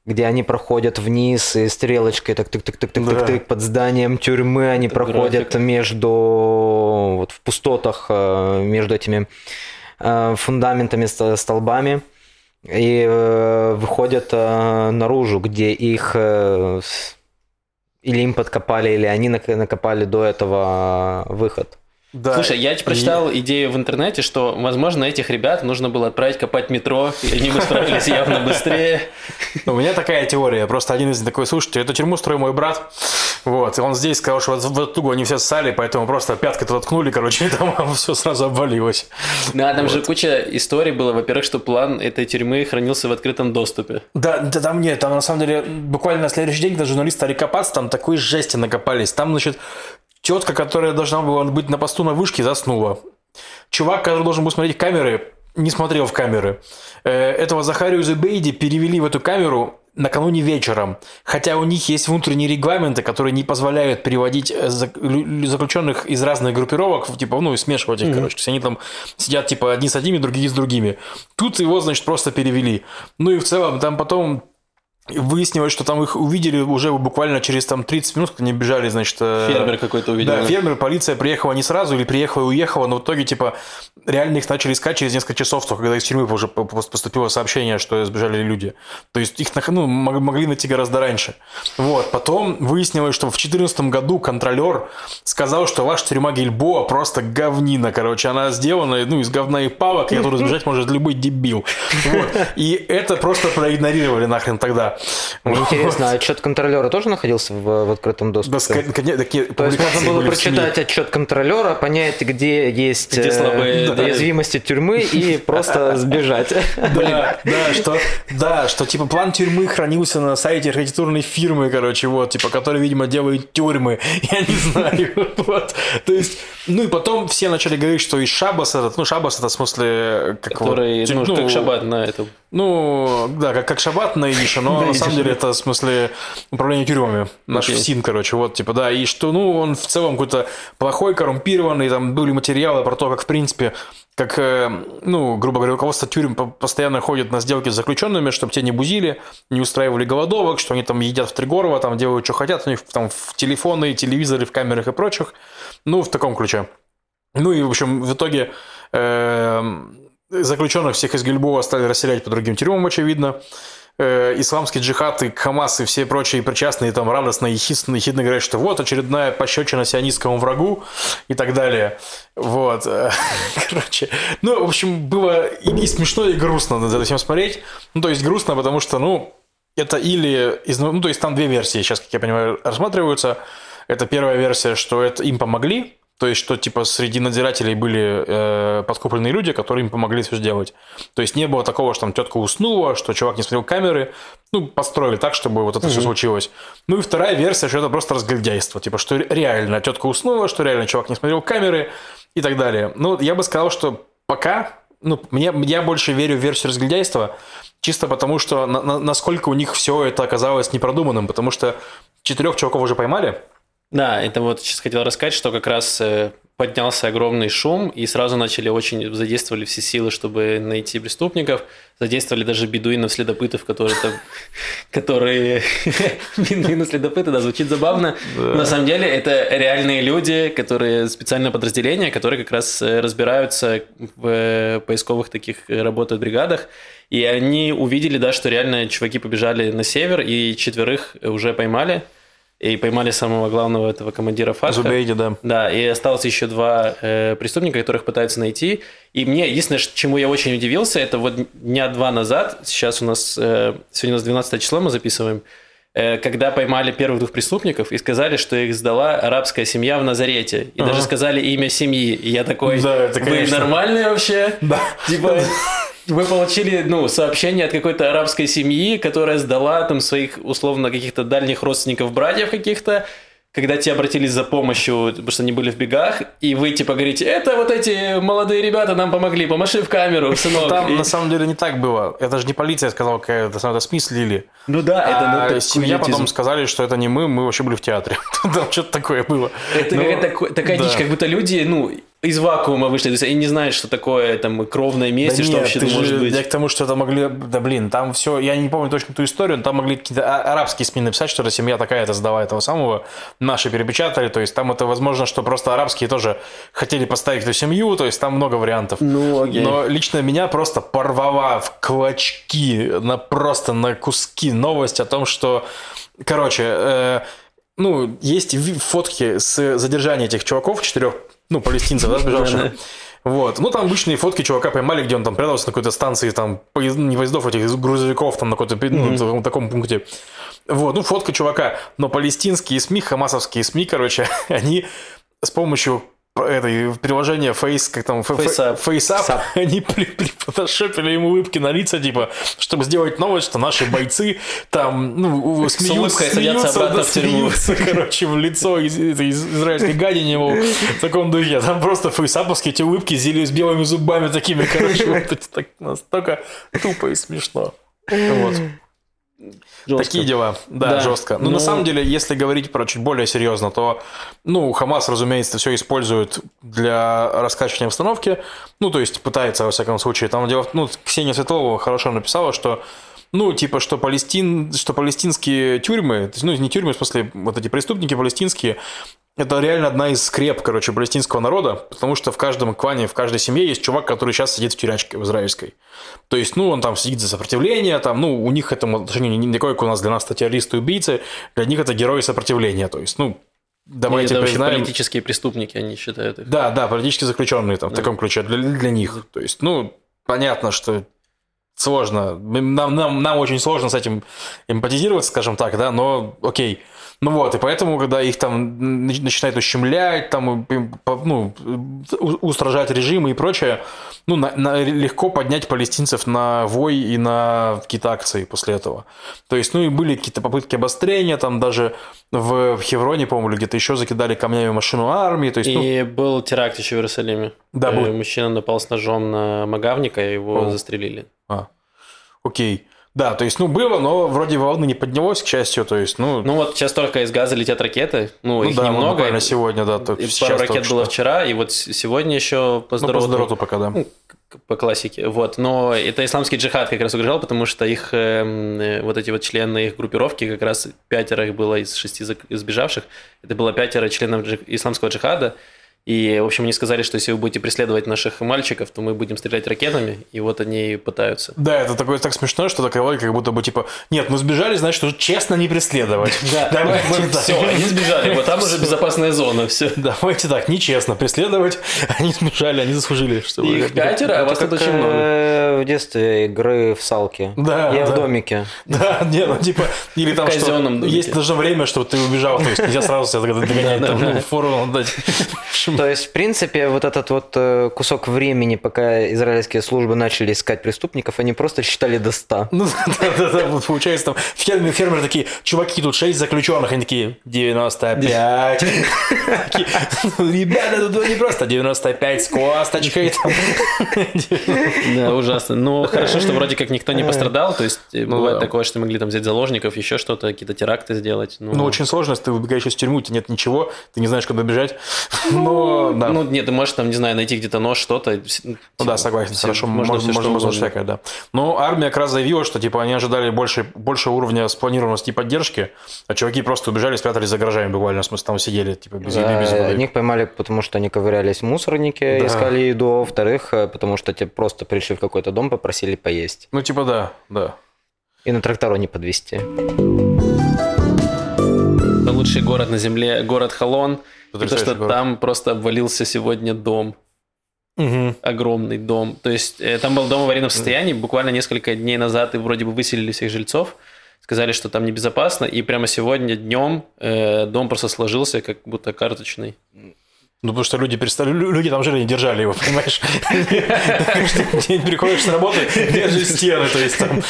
где они проходят вниз и стрелочкой так тык тык тык тык тык тык под зданием тюрьмы они Это проходят график. между вот в пустотах э, между этими э, фундаментами столбами и э, выходят э, наружу, где их э, или им подкопали, или они накопали до этого выход. Да. Слушай, я прочитал и... идею в интернете, что, возможно, этих ребят нужно было отправить копать метро, и они бы справились явно быстрее. У меня такая теория. Просто один из такой, слушайте, эту тюрьму строил мой брат. Вот, и он здесь сказал, что в эту тугу они все ссали, поэтому просто пяткой туда ткнули, короче, и там все сразу обвалилось. Да, там вот. же куча историй было. Во-первых, что план этой тюрьмы хранился в открытом доступе. Да, да там нет, там на самом деле буквально на следующий день, когда журналисты стали копаться, там такой жести накопались. Там, значит, Тетка, которая должна была быть на посту на вышке, заснула. Чувак, который должен был смотреть камеры, не смотрел в камеры. Э, этого Захарию Зубейди перевели в эту камеру накануне вечером. Хотя у них есть внутренние регламенты, которые не позволяют переводить э, заключенных из разных группировок, типа, ну, и смешивать их, mm-hmm. короче. То есть они там сидят, типа, одни с одними, другие с другими. Тут его, значит, просто перевели. Ну и в целом там потом Выяснилось, что там их увидели уже буквально через там 30 минут, когда они бежали, значит... э, Фермер какой-то увидел. Да, фермер, полиция приехала не сразу, или приехала и уехала, но в итоге, типа, реально их начали искать через несколько часов, только когда из тюрьмы уже по- по- поступило сообщение, что сбежали люди. То есть их ну, мог- могли найти гораздо раньше. Вот, потом выяснилось, что в 2014 году контролер сказал, что ваша тюрьма Гильбоа просто говнина, короче, она сделана, ну, из говна и палок, и оттуда сбежать может любой дебил. Вот. И это просто проигнорировали нахрен тогда. Мне интересно, а отчет контролера тоже находился в, в открытом доступе? Да, ска- коне- такие То есть можно было прочитать отчет контролера, понять, где есть Где э, слабые, да. уязвимости тюрьмы и просто сбежать. Да, да, что, да, что типа план тюрьмы хранился на сайте архитектурной фирмы, короче, вот, типа, который, видимо, делает тюрьмы, я не знаю, вот. То есть, ну и потом все начали говорить, что и Шабас этот, ну, Шабас это в смысле, как вот, Который, тю- ну, как шаббат на этом. Ну, да, как, как шаббат на идише, но на самом деле это в смысле управление тюрьмами. Наш. ФСИН, короче, вот, типа, да, и что, ну, он в целом какой-то плохой, коррумпированный, там были материалы про то, как, в принципе, как, э, ну, грубо говоря, руководство тюрем по- постоянно ходит на сделки с заключенными, чтобы те не бузили, не устраивали голодовок, что они там едят в Тригорова, там делают, что хотят, у них там в телефоны, телевизоры, в камерах и прочих. Ну, в таком ключе. Ну и, в общем, в итоге эм, заключенных всех из Гильбоа стали расселять по другим тюрьмам, очевидно. Э, исламский джихад и Хамас и все прочие причастные там радостно и хистно, хидно говорят, что вот очередная пощечина сионистскому врагу и так далее. Вот. Короче. Ну, в общем, было и смешно, и грустно за этим смотреть. Ну, то есть грустно, потому что, ну, это или... из- Ну, то есть там две версии сейчас, как я понимаю, рассматриваются. Это первая версия, что это им помогли, то есть, что типа среди надзирателей были э, подкупленные люди, которые им помогли все сделать. То есть не было такого, что там тетка уснула, что чувак не смотрел камеры. Ну, построили так, чтобы вот это все случилось. Ну и вторая версия, что это просто разгильдяйство. Типа, что ре- реально тетка уснула, что реально чувак не смотрел камеры и так далее. Ну, я бы сказал, что пока, ну, мне, я больше верю в версию разгильдяйства, чисто потому что на- на- насколько у них все это оказалось непродуманным, потому что четырех чуваков уже поймали, Да, это вот сейчас хотел рассказать, что как раз э, поднялся огромный шум, и сразу начали очень задействовали все силы, чтобы найти преступников. Задействовали даже бедуинов-следопытов, которые там, которые... Бедуины-следопыты, да, звучит забавно. Но На самом деле это реальные люди, которые специальное подразделение, которые как раз э, разбираются в э, поисковых таких работают бригадах. И они увидели, да, что реально чуваки побежали на север, и четверых уже поймали. И поймали самого главного этого командира Фатха. Зубейди, да. Да, и осталось еще два э, преступника, которых пытаются найти. И мне единственное, чему я очень удивился, это вот дня два назад, сейчас у нас, э, сегодня у нас 12 число, мы записываем, э, когда поймали первых двух преступников и сказали, что их сдала арабская семья в Назарете. И Ага. даже сказали имя семьи. И я такой, Да, это, вы конечно. нормальные вообще? Да. Типа, вы получили, ну, сообщение от какой-то арабской семьи, которая сдала там своих, условно, каких-то дальних родственников, братьев каких-то, когда те обратились за помощью, потому что они были в бегах, и вы, типа, говорите, это вот эти молодые ребята нам помогли, помаши в камеру, сынок. Там И- на самом деле не так было. Это же не полиция сказала, какая-то это СМИ слили. Ну да, это ну, а такой семья потом сказали, что это не мы, мы вообще были в театре. Там что-то такое было. Это Ну, какая-то такая да. дичь, как будто люди, ну, из вакуума вышли, то есть они не знают, что такое там кровное месть, Да что нет, вообще же- может быть. Я к тому, что это могли... Да блин, там все... Я не помню точно ту историю, но там могли какие-то а- арабские СМИ написать, что эта семья такая-то сдала этого самого. Наши перепечатали, то есть там это возможно, что просто арабские тоже хотели поставить эту семью, то есть там много вариантов. Ну, окей. Но лично меня просто порвала в клочки, на просто на куски новость о том, что, короче, э, ну, есть фотки с задержания этих чуваков, четырех, ну, палестинцев, да, сбежавших. Вот. Ну, там обычные фотки чувака поймали, где он там прятался на какой-то станции, там, поезд- не поездов, этих грузовиков, там, на какой-то, ну, таком- таком пункте. Вот, ну, фотка чувака. Но палестинские СМИ, хамасовские СМИ, короче, они с помощью этой приложения Face, как там, FaceApp. они при, прифотошопили ему улыбки на лица, типа, чтобы сделать новость, что наши бойцы там, ну, смеются, смеются, обратно да, в тюрьму. смеются, короче, в лицо из, израильской гадине, мол, в таком духе. Там просто фейсаповские эти улыбки с белыми зубами такими, короче, вот так настолько тупо и смешно. Вот. Жестко. Такие дела, да, Да. жестко. Но Ну- на самом деле, если говорить про чуть более серьезно, то, ну, Хамас, разумеется, все использует для раскачивания обстановки. Ну, то есть пытается, во всяком случае. Там дело, ну, Ксения Светлова хорошо написала, что ну, типа, что, палестин, что палестинские тюрьмы, ну, не тюрьмы, в смысле, вот эти преступники палестинские, это реально одна из скреп, короче, палестинского народа, потому что в каждом клане, в каждой семье есть чувак, который сейчас сидит в тюрячке в израильской. То есть, ну, он там сидит за сопротивление, там, ну, у них этому отношение не такое, как у нас для нас это террористы убийцы, для них это герои сопротивления. То есть, ну, давайте вообще признаем... политические преступники, они считают их. Да, да, политически заключенные там, в Да. таком ключе, для, для них. То есть, ну, понятно, что сложно. Нам, нам, нам очень сложно с этим эмпатизировать, скажем так, да, но окей. Ну вот, и поэтому, когда их там нач- начинают ущемлять, там, ну, устражать режимы и прочее, ну, на- на- легко поднять палестинцев на вой и на какие-то акции после этого. То есть, ну, и были какие-то попытки обострения, там даже в, Хевроне, по-моему, или где-то еще закидали камнями машину армии, то есть, ну, И был теракт еще в Иерусалиме. Да, Э, был. Мужчина напал с ножом на Магавника, и его О. застрелили. А, окей. Да, то есть, ну, было, но вроде волны не поднялось, к счастью, то есть, ну, Ну вот сейчас только из газа летят ракеты, ну, ну их да, вот немного. буквально сегодня, да, только И сейчас пару ракет что. было вчера, и вот сегодня еще по Ну, по здоровью. задроту пока, да. Ну, по классике. Вот. Но это исламский джихад как раз угрожал, потому что их эм, э, вот эти вот члены их группировки, как раз пятеро их было из шести сбежавших, это было пятеро членов джи- исламского джихада. И, в общем, они сказали, что если вы будете преследовать наших мальчиков, то мы будем стрелять ракетами, и вот они и пытаются. Да, это такое так смешно, что такая логика, как будто бы типа, нет, ну сбежали, значит, уже честно не преследовать. Давайте так. Все, они сбежали, вот там уже безопасная зона, все. Давайте так, нечестно преследовать. Они сбежали, они заслужили, чтобы... Их пятеро, а вас тут очень много. э, в детстве игры в салки. Да, Я да. в домике. Да, не, ну типа, или там что, есть даже время, что ты убежал, то есть нельзя сразу себя догонять, там, ну, фору дать. То есть, в принципе, вот этот вот э, кусок времени, пока израильские службы начали искать преступников, они просто считали до 100. Ну, да, да, да, вот получается, там фермеры, фермеры такие, чуваки, тут 6 заключенных, они такие, 95. Такие, «Ну, Ребята, тут не просто 95 с косточкой. там». Да, ужасно. Но хорошо, что вроде как никто не пострадал. То есть э, Ну бывает такое, что могли там взять заложников, еще что-то, какие-то теракты сделать. Ну, очень сложно, если ты выбегаешь из тюрьмы, у тебя нет ничего, ты не знаешь, куда бежать. Но, да. Ну, нет, ты можешь там, не знаю, найти где-то нож, что-то. Ну да, согласен, хорошо, можно можно, можно, можно всякое, да. Но армия как раз заявила, что типа они ожидали больше, больше уровня спланированности и поддержки, а чуваки просто убежали, спрятались за гаражами буквально, в смысле, там сидели, типа, без еды, без воды. Них поймали, потому что они ковырялись в мусорнике, Да. искали еду. а Во-вторых, э, потому что те просто пришли в какой-то дом, попросили поесть. Ну, типа, да, да. И на трактору не подвести. Лучший город на земле, город Холон. Потому что город. там просто обвалился сегодня дом. Мгм. Огромный дом. То есть э, там был дом в аварийном состоянии. Буквально несколько дней назад и вроде бы выселили всех жильцов. Сказали, что там небезопасно. И прямо сегодня днем э, дом просто сложился, как будто карточный. Ну, потому что люди перестали, лю- люди там жили, не держали его, понимаешь? День приходишь с работы, держишь стены, то есть там,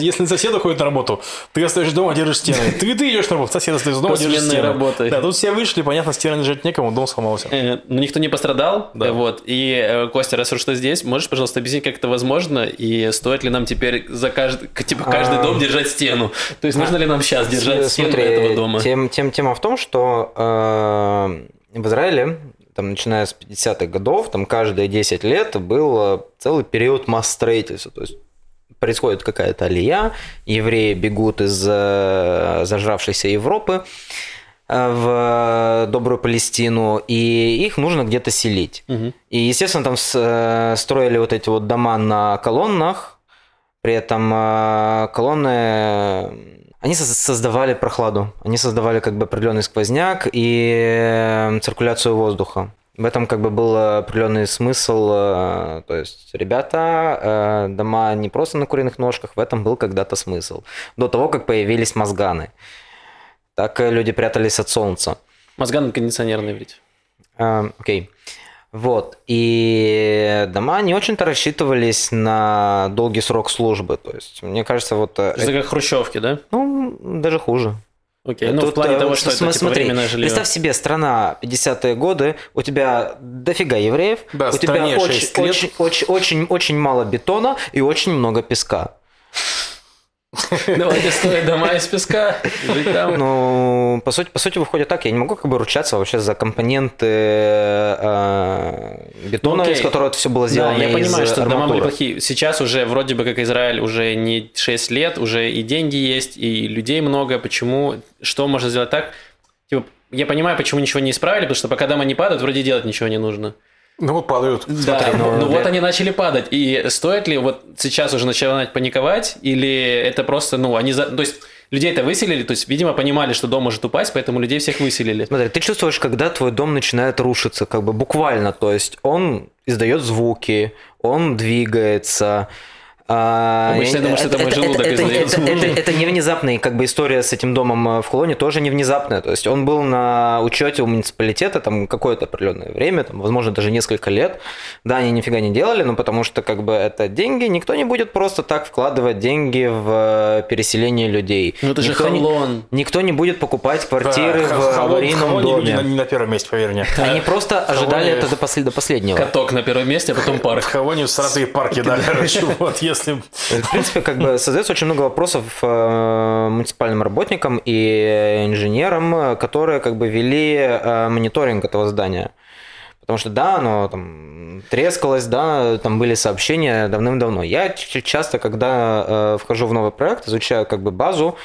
если сосед уходит на работу, ты остаешься дома, держишь стены. Ты, ты идешь на работу, сосед остается дома, держишь стены. работой. Да, тут все вышли, понятно, стены держать некому, дом сломался. Э, Но никто не пострадал. Да. Вот. И, э, Костя, раз уж ты здесь, можешь, пожалуйста, объяснить, как это возможно? И стоит ли нам теперь за каждый, типа, каждый А. дом держать стену? То есть нужно ли нам сейчас держать стену этого дома? Тем, тем, тема в том, что э, в Израиле, там, начиная с 50-х годов, там каждые 10 лет был э, целый период масс строительства. То есть происходит какая-то алия, евреи бегут из э, зажравшейся Европы э, в добрую Палестину, и их нужно где-то селить. Мгм. И, естественно, там строили вот эти вот дома на колоннах, при этом колонны, они соз- создавали прохладу, они создавали как бы определенный сквозняк и э, циркуляцию воздуха. В этом как бы был определенный смысл, э, то есть ребята, э, дома не просто на куриных ножках, в этом был когда-то смысл. До того, как появились мозганы. Так люди прятались от солнца. Мозган кондиционерный ведь. А, Окей. Вот. И дома не очень-то рассчитывались на долгий срок службы. То есть, мне кажется, вот... э, Это как хрущевки, да? Ну, даже хуже. Окей. Ну, в Тут, плане э, того, что это см- типа смотри, временное жилье. Представь себе, страна 50-е годы, у тебя дофига евреев, Да, у тебя очень, 6 лет. очень, очень, очень, очень мало бетона и очень много песка. Давайте строить дома из песка, жить там. Ну, по сути, по сути, выходит так. Я не могу как бы ручаться вообще за компоненты э, бетона, Ну, из которого это все было сделано. Да, я понимаю, что дома были арматуры. плохие. Сейчас уже вроде бы как Израиль уже не 6 лет, уже и деньги есть, и людей много. Почему? Что можно сделать так? Типа, я понимаю, почему ничего не исправили, потому что пока дома не падают, вроде делать ничего не нужно. Ну вот падают. Да, Смотри, ну, ну для- вот они начали падать. И стоит ли вот сейчас уже начинать паниковать, или это просто, ну, они... За... То есть людей-то выселили, то есть, видимо, понимали, что дом может упасть, поэтому людей всех выселили. Смотри, ты чувствуешь, когда твой дом начинает рушиться, как бы буквально, то есть он издает звуки, он двигается. А, Обычно я думаю, что это мой желудок это, это, это- это не внезапная как бы история с этим домом э, в Холоне тоже не внезапная. То есть он был на учете у муниципалитета там какое-то определенное время, там, возможно, даже несколько лет. Да, они нифига не делали, но потому что как бы это деньги, никто не будет просто так вкладывать деньги в э, переселение людей. Ну это же Никто не- Холон. Никто не будет покупать квартиры Да, в Холон- аварийном Холоне люди доме. на- не на первом месте, поверь мне. Они просто ожидали это до, послед- до последнего. Каток на первом месте, а потом В парк. Холоне сразу парки дали, короче, вот если... В принципе, как бы создается очень много вопросов э, муниципальным работникам и инженерам, которые как бы вели э, мониторинг этого здания. Потому что да, оно там трескалось, да, там были сообщения давным-давно. Я часто, когда э, вхожу в новый проект, изучаю как бы базу,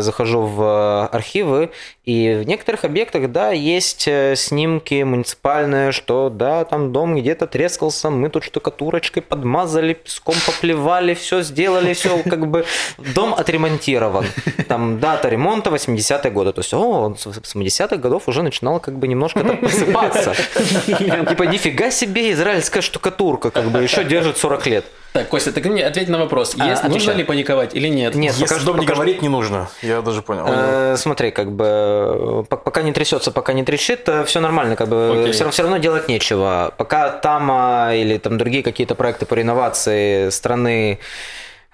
захожу в э, архивы, и в некоторых объектах, да, есть э, снимки муниципальные, что да, там дом где-то трескался, мы тут штукатурочкой подмазали, песком поплевали, все сделали, все как бы дом отремонтирован. Там дата ремонта 80-е годы. То есть, о, он с 80-х годов уже начинал как бы немножко так посыпаться. Типа, нифига себе израильская штукатурка, как бы еще держит 40 лет. Так, Костя, ты мне ответь на вопрос. А, Есть, нужно ли паниковать или нет? Нет, Если пока что- не пока что- говорит, не нужно. Я даже понял. Э, Смотри, как бы э, пок- пока не трясется, пока не трещит, все нормально, как бы Окей. все, равно делать нечего. Пока там или там другие какие-то проекты по реновации страны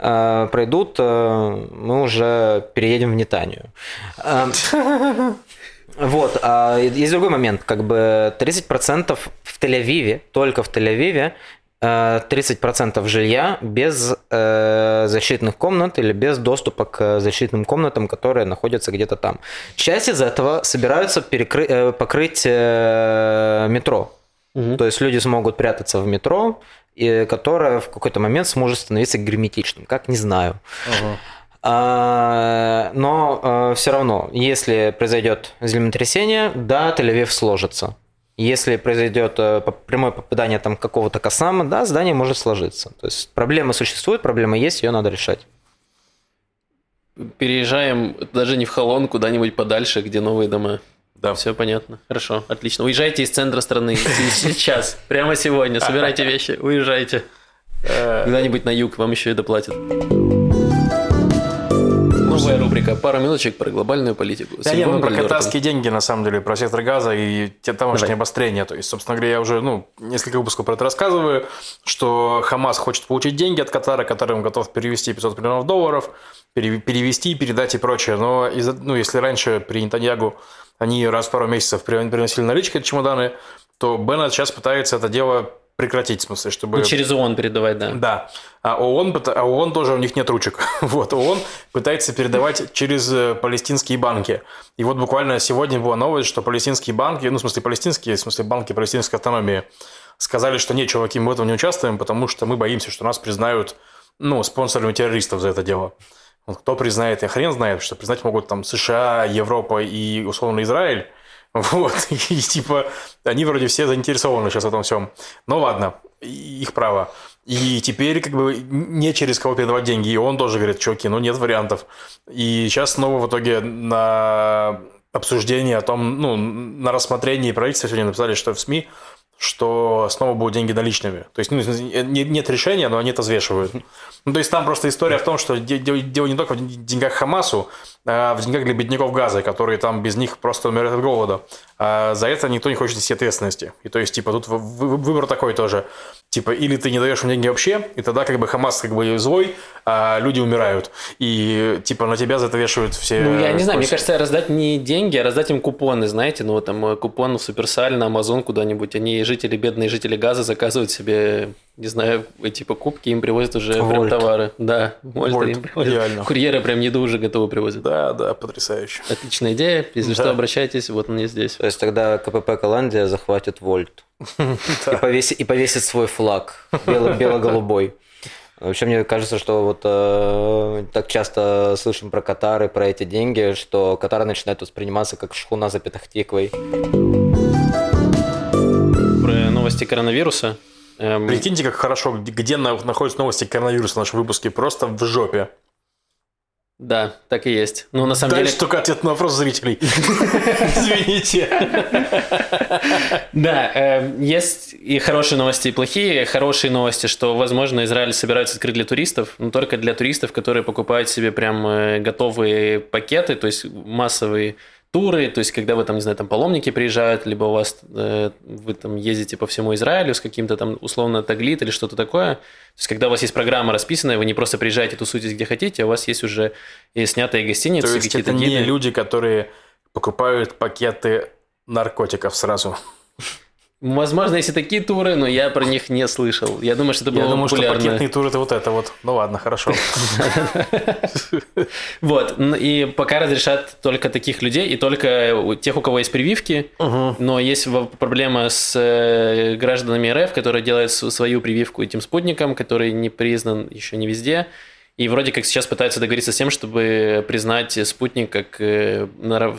э, пройдут, э, мы уже переедем в Нетанию. Э, Вот, а есть другой момент, как бы 30% в Тель-Авиве, только в Тель-Авиве, э, 30% жилья без э, защитных комнат или без доступа к защитным комнатам, которые находятся где-то там. Часть из этого собираются перекры- э, покрыть э, метро. Мгм. То есть люди смогут прятаться в метро, и которое в какой-то момент сможет становиться герметичным. Как, не знаю. Ага. А, Но все равно, если произойдет землетрясение, да, Тель-Авив сложится. Если произойдет э, прямое попадание там какого-то косама, да, здание может сложиться. То есть проблема существует, проблема есть, ее надо решать. Переезжаем даже не в Холон, куда-нибудь подальше, где новые дома. Да. Все понятно. Хорошо, отлично. Уезжайте из центра страны сейчас, прямо сегодня. Собирайте вещи, уезжайте. Э, Куда-нибудь на юг, вам еще и доплатят. Новая рубрика «Пара минуточек про глобальную политику». Да, С не, ну про катарские деньги, на самом деле, про сектор газа и те тамошние Давай. обострения. То есть, собственно говоря, я уже ну, несколько выпусков про это рассказываю, что Хамас хочет получить деньги от Катара, который он готов перевести 500 миллионов долларов, пере- перевести, передать и прочее. Но из-за- ну, если раньше при Нетаньягу они раз в пару месяцев при- приносили наличкой чемоданы, то Беннет сейчас пытается это дело прекратить, в смысле, чтобы... Ну, через ООН передавать, да. Да. А ООН, а ООН тоже у них нет ручек. Вот, ООН пытается передавать через э, палестинские банки. И вот буквально сегодня была новость, что палестинские банки, ну, в смысле, палестинские, в смысле, банки палестинской автономии, сказали, что нет, чуваки, мы в этом не участвуем, потому что мы боимся, что нас признают, ну, спонсорами террористов за это дело. Вот кто признает, я хрен знает, что признать могут там США, Европа и, условно, Израиль. Вот, и типа они вроде все заинтересованы сейчас в этом всем. Но ладно, и- их право. И теперь как бы не через кого передавать деньги. И он тоже говорит, чуваки, ну нет вариантов. И сейчас снова в итоге на обсуждение о том, ну, на рассмотрении правительства сегодня написали, что в СМИ, что снова будут деньги наличными. То есть ну, не- нет решения, но они это взвешивают. Ну, то есть там просто история в том, что де- де- дело не только в деньгах Хамасу, а в деньгах для бедняков Газа, которые там без них просто умирают от голода. А за это никто не хочет нести ответственности. И то есть, типа, тут выбор такой тоже. Типа, или ты не даешь им деньги вообще, и тогда как бы Хамас как бы злой, а люди умирают. И типа на тебя за это вешают все... Ну, я не знаю, мне кажется, раздать не деньги, а раздать им купоны, знаете, ну, там, э, купон в Суперсаль, на Амазон куда-нибудь. Они, жители, бедные жители Газа, заказывают себе, не знаю, эти покупки, им привозят уже прям товары. Да, Вольт, Вольт. им привозят. Идеально. Курьеры прям еду уже готовы привозят. Да, да, потрясающе. Отличная идея. Если да. что, обращайтесь, вот он есть здесь. То есть тогда КПП Голландия захватит Вольт. И повесит, и повесит свой флаг бело-голубой. Вообще, мне кажется, что вот э, так часто слышим про Катары, про эти деньги, что Катар начинает восприниматься как шхуна за Петахтиквой. Про новости коронавируса. Эм... Прикиньте, как хорошо, где находятся новости коронавируса в нашем выпуске. Просто в жопе. Да, так и есть. Ну, на самом Дальше деле... только ответ на вопрос зрителей. Извините. Да, эм, есть и хорошие новости, и плохие. Хорошие новости, что, возможно, Израиль собирается открыть для туристов, но только для туристов, которые покупают себе прям э, готовые пакеты, то есть массовые туры, то есть когда вы там, не знаю, там паломники приезжают, либо у вас э, вы там ездите по всему Израилю с каким-то там условно таглит или что-то такое. То есть когда у вас есть программа расписанная, вы не просто приезжаете, тусуетесь где хотите, а у вас есть уже и снятые гостиницы, то есть это не люди, которые покупают пакеты наркотиков сразу. Возможно, есть и такие туры, но я про них не слышал. Я думаю, что это было Я думаю, популярно. что пакетные туры – это вот это вот. Ну ладно, хорошо. Вот. И пока разрешат только таких людей и только тех, у кого есть прививки. Но есть проблема с э, гражданами РФ, которые делают свою прививку этим спутником, который не признан еще не везде. И вроде как сейчас пытаются договориться с тем, чтобы признать спутник как э,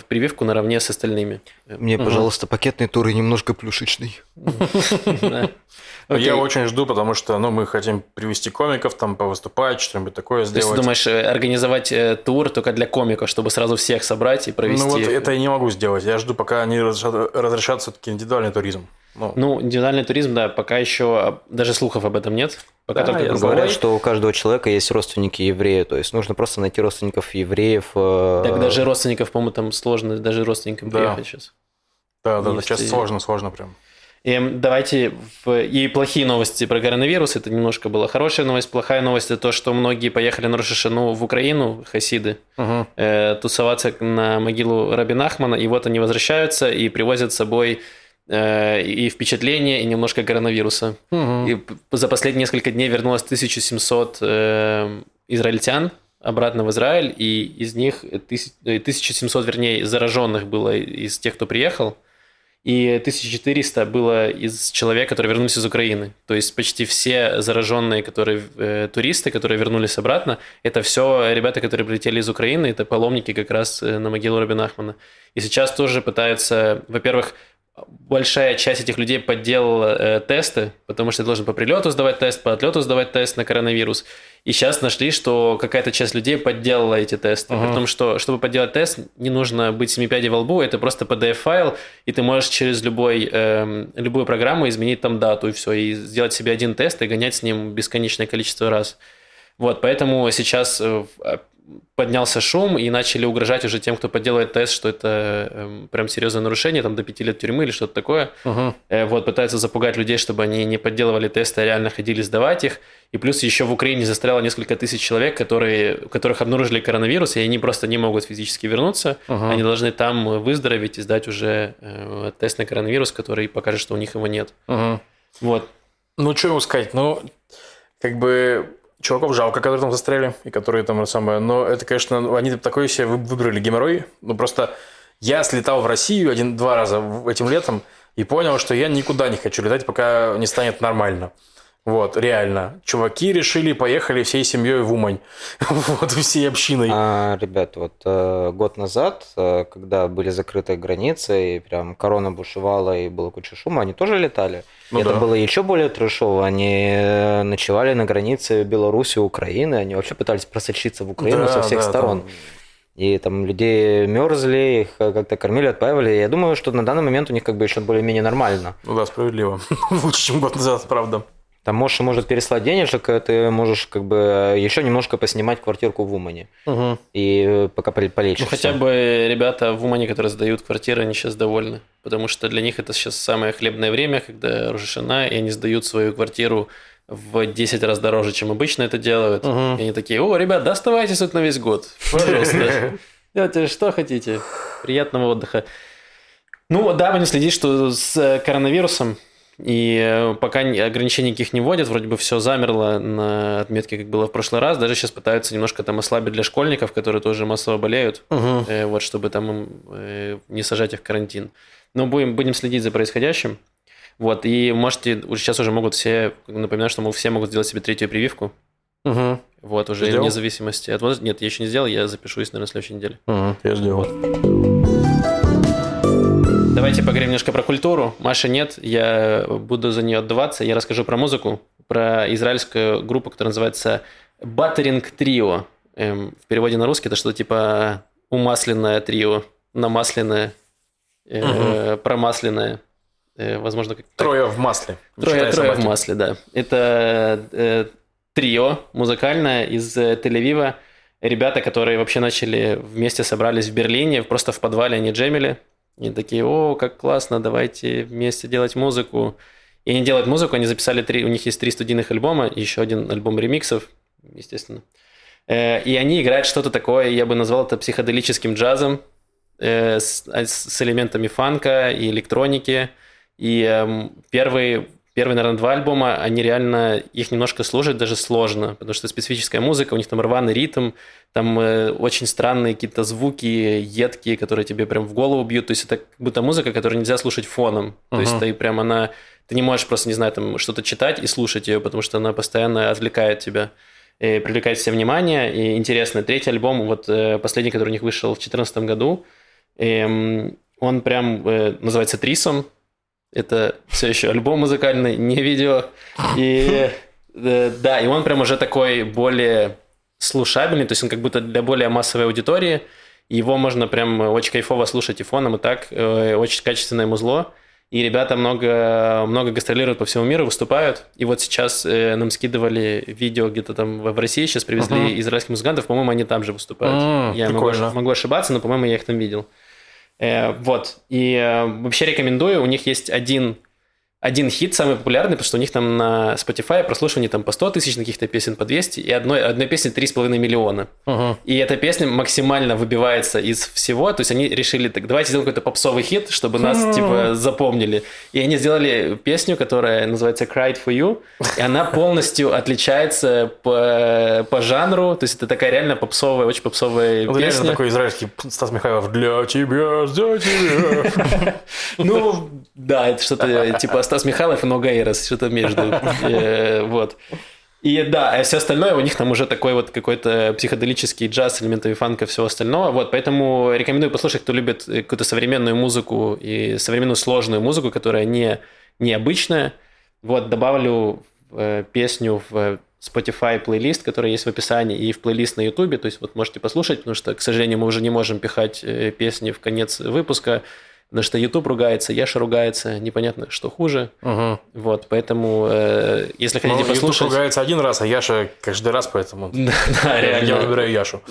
прививку наравне с остальными. Мне, угу. пожалуйста, пакетные туры немножко плюшечный. Я очень жду, потому что ну, мы хотим привести комиков, там повыступать, что-нибудь такое сделать. То есть, думаешь, э, организовать э, тур только для комиков, чтобы сразу всех собрать и провести? Ну вот это я не могу сделать. Я жду, пока они разрешат все-таки индивидуальный туризм. Ну. ну, индивидуальный туризм, да, пока еще даже слухов об этом нет. Пока да, только говорят, что у каждого человека есть родственники евреи, то есть нужно просто найти родственников евреев. Э, так даже родственников, по-моему, там сложно, даже родственникам да. приехать сейчас. Да, да, да, сейчас и... сложно, сложно прям. И давайте в... и плохие новости про коронавирус. Это немножко была хорошая новость. Плохая новость это то, что многие поехали на Рошашину в Украину, хасиды, угу. э, тусоваться на могилу Рабин Ахмана. И вот они возвращаются и привозят с собой и впечатления, и немножко коронавируса. Угу. И за последние несколько дней вернулось 1700 э, израильтян обратно в Израиль, и из них 1700, э, вернее, зараженных было из тех, кто приехал, и 1400 было из человек, которые вернулись из Украины. То есть почти все зараженные, которые э, туристы, которые вернулись обратно, это все ребята, которые прилетели из Украины, это паломники как раз на могилу Рабина Ахмана. И сейчас тоже пытаются, во-первых, большая часть этих людей подделала э, тесты, потому что ты должен по прилету сдавать тест, по отлету сдавать тест на коронавирус. И сейчас нашли, что какая-то часть людей подделала эти тесты. Uh-huh. Потому что, чтобы подделать тест, не нужно быть семи пядей во лбу, это просто PDF-файл, и ты можешь через любой, э, любую программу изменить там дату и все, и сделать себе один тест и гонять с ним бесконечное количество раз. Вот, поэтому сейчас э, поднялся шум и начали угрожать уже тем, кто подделывает тест, что это э, прям серьезное нарушение, там до пяти лет тюрьмы или что-то такое. Uh-huh. Э, вот, пытаются запугать людей, чтобы они не подделывали тесты, а реально ходили сдавать их. И плюс еще в Украине застряло несколько тысяч человек, которые, которых обнаружили коронавирус, и они просто не могут физически вернуться. Uh-huh. Они должны там выздороветь и сдать уже э, тест на коронавирус, который покажет, что у них его нет. Uh-huh. Вот. Ну, что ему сказать? Ну, как бы чуваков жалко, которые там застряли, и которые там самое. Но это, конечно, они такой себе выбрали геморрой. Ну, просто я слетал в Россию один-два раза этим летом и понял, что я никуда не хочу летать, пока не станет нормально. Вот, реально. Чуваки решили, поехали всей семьей в Умань. вот, всей общиной. А, ребят, вот э, год назад, э, когда были закрыты границы, и прям корона бушевала, и было куча шума, они тоже летали. Ну, это да. было еще более трешово. Они э, ночевали на границе Беларуси и Украины, они вообще пытались просочиться в Украину да, со всех да, сторон. Там... И там людей мерзли, их как-то кормили, отпаивали. Я думаю, что на данный момент у них как бы еще более-менее нормально. Ну да, справедливо. Лучше, чем год назад, правда. Там можешь, может переслать денежек, ты можешь как бы еще немножко поснимать квартирку в Умане. Угу. И пока полечишься. Ну, хотя бы ребята в Умане, которые сдают квартиры, они сейчас довольны. потому что для них это сейчас самое хлебное время, когда Рожешина, и они сдают свою квартиру в 10 раз дороже, чем обычно это делают. Мгм. И они такие, о, ребят, да оставайтесь тут на весь год, пожалуйста. Делайте что хотите. Приятного отдыха. Ну, да, будем следить, что с э, коронавирусом. И э, пока ни- ограничений никаких не вводят, вроде бы все замерло на отметке, как было в прошлый раз. Даже сейчас пытаются немножко там ослабить для школьников, которые тоже массово болеют, Мгм. э, вот, чтобы там им, э, не сажать их в карантин. Но будем, будем следить за происходящим. Вот, и можете, уже сейчас уже могут все, напоминаю, что мы все могут сделать себе третью прививку. Мгм. Вот, уже Сделал? вне зависимости от возраста. Нет, я еще не сделал, я запишусь, наверное, на следующей неделе. Мгм. Я сделал. Давайте поговорим немножко про культуру. Маши нет, я буду за нее отдаваться. Я расскажу про музыку, про израильскую группу, которая называется Battering Trio. Эм, в переводе на русский это что-то типа умасленное трио, намасленное, э, промасленное. Э, возможно, как. Трое в масле. Трое, трое в масле, да. Это э, трио музыкальное из э, Тель-Авива. Ребята, которые вообще начали вместе собрались в Берлине, просто в подвале они джемили. И такие, о, как классно, давайте вместе делать музыку. И они делают музыку, они записали три, у них есть три студийных альбома, еще один альбом ремиксов, естественно. Э, И они играют что-то такое, я бы назвал это психоделическим джазом, э, с, а, с- с элементами фанка и электроники. И эм, первые, наверное, два альбома, они реально, их немножко слушать даже сложно, потому что специфическая музыка, у них там рваный ритм, там э, очень странные какие-то звуки, едкие, которые тебе прям в голову бьют. То есть это как будто музыка, которую нельзя слушать фоном. То есть Мгм. ты прям она... Ты не можешь просто, не знаю, там что-то читать и слушать ее, потому что она постоянно отвлекает тебя э, привлекает все внимание. И интересно, третий альбом, вот э, последний, который у них вышел в 2014 году, эм, он прям э, называется Трисом. Это все еще альбом музыкальный, не видео. И э, да, и он прям уже такой более слушабельный, то есть он как будто для более массовой аудитории. Его можно прям очень кайфово слушать и фоном, и так. Э, Очень качественное музло. И ребята много, много гастролируют по всему миру, выступают. И вот сейчас э, нам скидывали видео где-то там в России, сейчас привезли Мгм. израильских музыкантов, по-моему, они там же выступают. М, Я могу, могу ошибаться, но, по-моему, я их там видел. Э, вот. И э, вообще рекомендую. У них есть один, один хит, самый популярный, потому что у них там на Spotify прослушивание там по 100 тысяч, каких-то песен по 200, и одной, одной песни 3,5 миллиона. Мгм. И эта песня максимально выбивается из всего. То есть они решили, так, давайте сделаем какой-то попсовый хит, чтобы нас, типа, запомнили. И они сделали песню, которая называется Cried for You. И она полностью отличается по, по жанру. То есть это такая реально попсовая, очень попсовая Вот песня. такой израильский Стас Михайлов. Для тебя, за тебя. Ну, да, это что-то типа Стас Михайлов и Нога Эрос, что-то между. Э, Вот. И да, а все остальное у них там уже такой вот какой-то психоделический джаз элементами фанка и всего остального. Вот, поэтому рекомендую послушать, кто любит э, какую-то современную музыку и современную сложную музыку, которая не необычная. Вот, добавлю э, песню в Spotify плейлист, который есть в описании, и в плейлист на YouTube. То есть вот можете послушать, потому что, к сожалению, мы уже не можем пихать э, песни в конец выпуска, потому что YouTube ругается, Яша ругается, непонятно, что хуже. Мгм. Вот, поэтому, э, если Ну, хотите YouTube послушать... ругается один раз, а Яша каждый раз, поэтому... Да, да, Я реально. выбираю Яшу.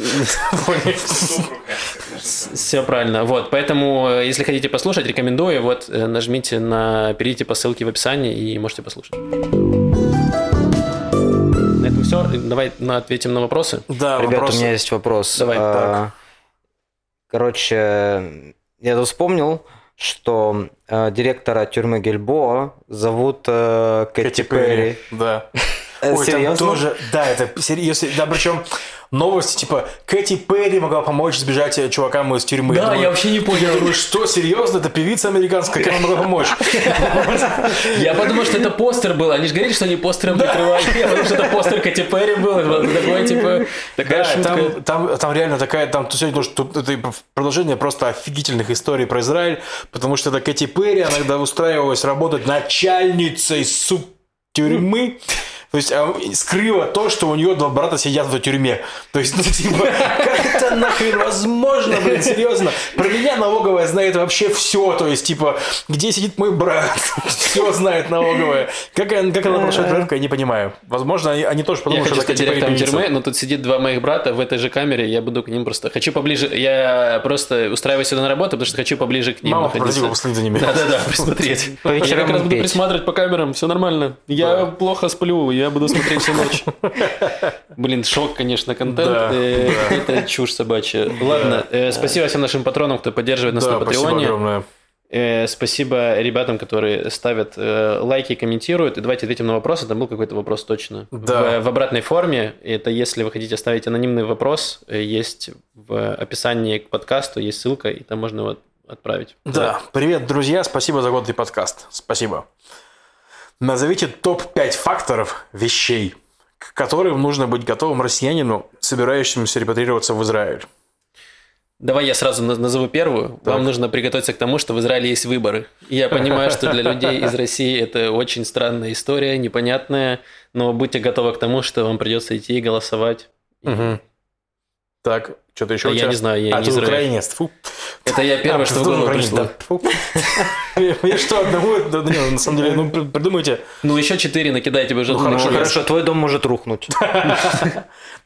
Все правильно. Вот, поэтому, э, если хотите послушать, рекомендую. Вот, э, нажмите на, перейдите по ссылке в описании и можете послушать. На этом все. Давай на- ответим на вопросы. Да, Ребята, вопрос. у меня есть вопрос. Давай. А, Короче, я тут вспомнил, что э, директора тюрьмы Гельбоа зовут э, Кэти, Перри. Да. Э, Ой, там тоже, да, это серьезно, да, причем новости, типа, Кэти Перри могла помочь сбежать э, чувакам из тюрьмы. Да, Думаю, я вообще не понял. Я думаю, что, серьезно, это певица американская, как она могла помочь? Я подумал, что это постер был. Они же говорили, что они постером прикрывали. Я подумал, что это постер Кэти Перри был. Такой, типа, такая шутка. там, реально такая, там сегодня это продолжение просто офигительных историй про Израиль, потому что это Кэти Перри, она когда устраивалась работать начальницей суп тюрьмы, То есть а, скрыла то, что у нее два брата сидят в тюрьме. То есть, ну, типа, как это нахрен возможно, блин, серьезно? Про меня налоговая знает вообще все. То есть, типа, где сидит мой брат? Все знает налоговая. Как, она- как она прошла проверку, я не понимаю. Возможно, они, они тоже Я подумали, хочу что это типа директором репетиция. тюрьмы, но тут сидит два моих брата в этой же камере, я буду к ним просто... Хочу поближе... Я просто устраиваюсь сюда на работу, потому что хочу поближе к ним Мама находиться. последить за ними. Да-да-да, присмотреть. По Я как раз буду петь. присматривать по камерам, все нормально. Я плохо сплю, я буду смотреть всю ночь. Блин, шок, конечно, контент. Да, Э, Это чушь собачья. Ладно, э, спасибо всем нашим патронам, кто поддерживает нас Да, на спасибо Патреоне. огромное. Э, Спасибо ребятам, которые ставят э, лайки, комментируют. И давайте ответим на вопросы. Там был какой-то вопрос точно. Да. В, в обратной форме. Это если вы хотите оставить анонимный вопрос, есть в описании к подкасту, есть ссылка, и там можно его отправить. Да, привет, друзья, спасибо за годный подкаст. Спасибо. Назовите топ-5 факторов вещей, к которым нужно быть готовым россиянину, собирающемуся репатрироваться в Израиль. Давай я сразу на- назову первую. Так. Вам нужно приготовиться к тому, что в Израиле есть выборы. Я понимаю, что для людей из России это очень странная история, непонятная, но будьте готовы к тому, что вам придется идти и голосовать. Так, что-то еще Да у я тебя? не знаю, я а, не ты Израиль. украинец, фу. Это я первое, А, что в голову пришло. Я что, одного? Да, на самом деле, ну, при- придумайте. Ну, еще четыре накидайте, вы уже Ну, хорошо, хорошо, твой дом может рухнуть.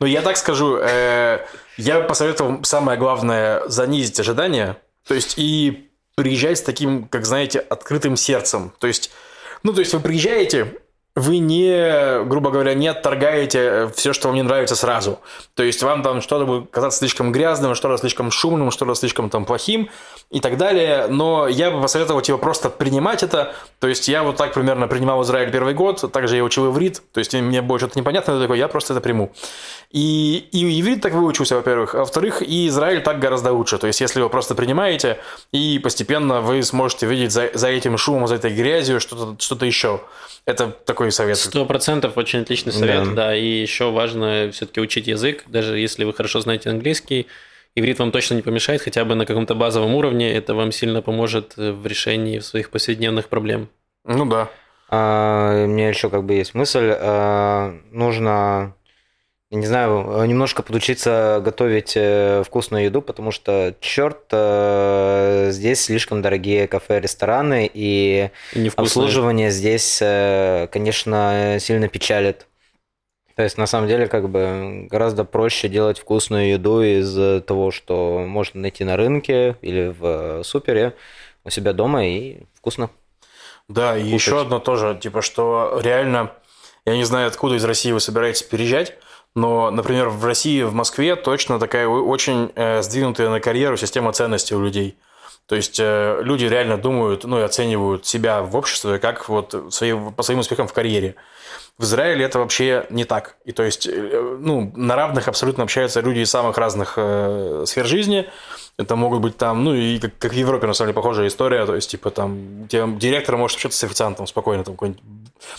Ну, я так скажу, э, я посоветовал самое главное занизить ожидания, то есть и приезжать с таким, как знаете, открытым сердцем. То есть, ну, то есть вы приезжаете, вы не, грубо говоря, не отторгаете все, что вам не нравится сразу. То есть вам там что-то будет казаться слишком грязным, что-то слишком шумным, что-то слишком там плохим и так далее. Но я бы посоветовал типа просто принимать это. То есть я вот так примерно принимал Израиль первый год, также я учил иврит. То есть мне было что-то непонятно, я такой, я просто это приму. И, и иврит так выучился, во-первых. А во-вторых, и Израиль так гораздо лучше. То есть если вы просто принимаете, и постепенно вы сможете видеть за, за этим шумом, за этой грязью что-то что еще. Это такой совет. Сто процентов очень отличный совет, Да. да. И еще важно все-таки учить язык, даже если вы хорошо знаете английский. Иврит вам точно не помешает, хотя бы на каком-то базовом уровне. Это вам сильно поможет э, в решении своих повседневных проблем. Ну да. А, У меня еще как бы есть мысль. а, Нужно, я не знаю, немножко подучиться готовить э, вкусную еду, потому что, черт, э, здесь слишком дорогие кафе, рестораны, и И обслуживание здесь, э, конечно, сильно печалит. То есть, на самом деле, как бы гораздо проще делать вкусную еду из того, что можно найти на рынке или в супере у себя дома, и вкусно. Да, и Кушать. еще одно тоже, типа, что реально, я не знаю, откуда из России вы собираетесь переезжать, но, например, в России, в Москве точно такая очень э, сдвинутая на карьеру система ценностей у людей. То есть э, люди реально думают, ну и оценивают себя в обществе как вот свои, по своим успехам в карьере. В Израиле это вообще не так. И то есть, э, ну, на равных абсолютно общаются люди из самых разных э, сфер жизни. Это могут быть там, ну, и как, как в Европе, на самом деле, похожая история. То есть, типа, там, где директор может общаться с официантом спокойно. Там какой-нибудь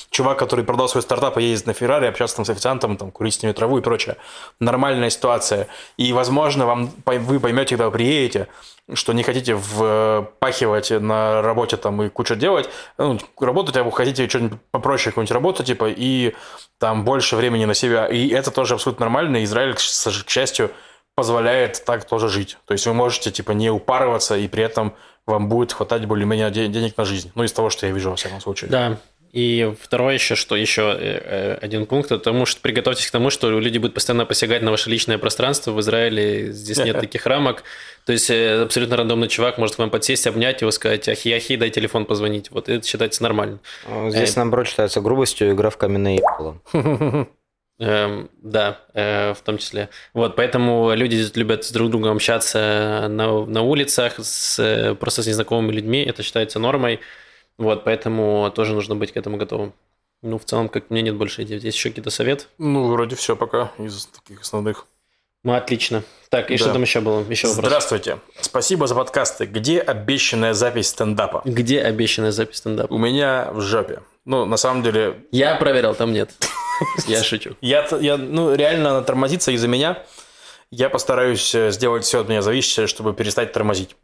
чувак, который продал свой стартап и ездит на Феррари, общаться там с официантом, там, курить с ними траву и прочее. Нормальная ситуация. И, возможно, вам, вы поймете, когда вы приедете, что не хотите впахивать на работе там и кучу делать, ну, работать, а вы хотите что-нибудь попроще, какую-нибудь работу, типа, и там больше времени на себя. И это тоже абсолютно нормально. Израиль, к счастью, позволяет так тоже жить. То есть вы можете, типа, не упарываться, и при этом вам будет хватать более-менее де- денег на жизнь. Ну, из того, что я вижу, во всяком случае. Да. И второе еще, что еще э, э, один пункт, это потому что приготовьтесь к тому, что люди будут постоянно посягать на ваше личное пространство. В Израиле здесь нет таких рамок. То есть э, абсолютно рандомный чувак может к вам подсесть, обнять его, сказать, ахи-ахи, дай телефон позвонить. Вот это считается нормально. Здесь, Э, наоборот, считается грубостью игра в каменные ебало. Эм, да, э, в том числе. Вот, поэтому люди любят с друг другом общаться на, на улицах, с, э, просто с незнакомыми людьми. Это считается нормой. Вот, поэтому тоже нужно быть к этому готовым. Ну, в целом, как мне нет больше идей. Здесь еще какие-то советы? Ну, вроде все пока из таких основных. Ну, отлично. Так, и Да. что там еще было? Еще вопрос. Здравствуйте. Спасибо за подкасты. Где обещанная запись стендапа? Где обещанная запись стендапа? У меня в жопе. Ну, на самом деле, Я проверял, там нет. Я шучу. я, я ну, реально она тормозится из-за меня. Я постараюсь э, сделать все от меня зависящее, чтобы перестать тормозить.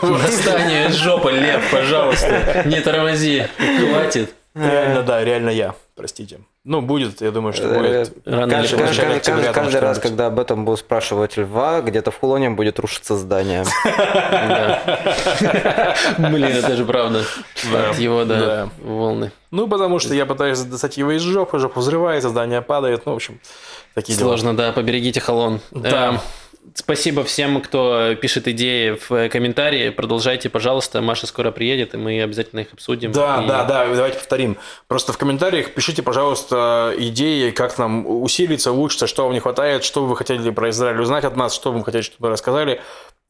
Восстание жопы, Лев, пожалуйста. Не тормози. Хватит. Реально, да, реально я, простите. Ну, будет, я думаю, что будет. Рано или Каждый, начале каждый- каждый- каждый раз, когда об этом буду спрашивать льва, где-то в Хулоне будет рушиться здание. Блин, это же правда. Да. От его, да, Да. волны. Ну, потому что я пытаюсь достать его из жопы, жопа взрывается, здание падает, ну, в общем, такие дела. Сложно, да, поберегите холон. Да. Спасибо всем, кто пишет идеи в комментарии. Продолжайте, пожалуйста. Маша скоро приедет, и мы обязательно их обсудим. Да, И- да, да, давайте повторим. Просто в комментариях пишите, пожалуйста, идеи, как нам усилиться, улучшиться, что вам не хватает, что вы хотели про Израиль узнать от нас, что вы хотели, чтобы мы рассказали,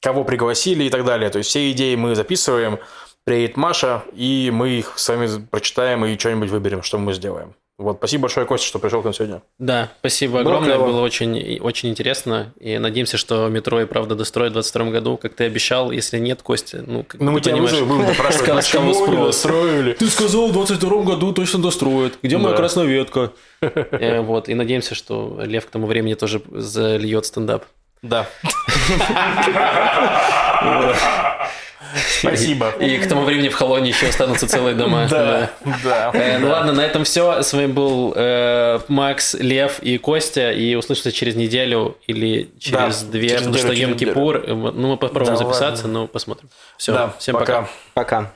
кого пригласили и так далее. То есть все идеи мы записываем, приедет Маша, и мы их с вами прочитаем и что-нибудь выберем, что мы сделаем. Вот, спасибо большое, Костя, что пришел к нам сегодня. Да, спасибо Было огромное, клево. было очень, очень интересно. И надеемся, что метро и правда достроят в 2022 году, как ты обещал. Если нет, Костя, ну, как Ну, мы тебя вызовем, будем допрашивать, с кого почему не достроили. Ты сказал, в 22 году точно достроят. Где моя красная ветка? Э, Вот, и надеемся, что Лев к тому времени тоже зальет стендап. Да. Спасибо. И к тому времени в Холоне еще останутся целые дома. Да, да. Э, Ну ладно, на этом все. С вами был э, Макс, Лев и Костя. И услышимся через неделю или через две, потому что Йом-Кипур. Э, Ну, мы попробуем записаться, но посмотрим. Все, всем пока. Пока.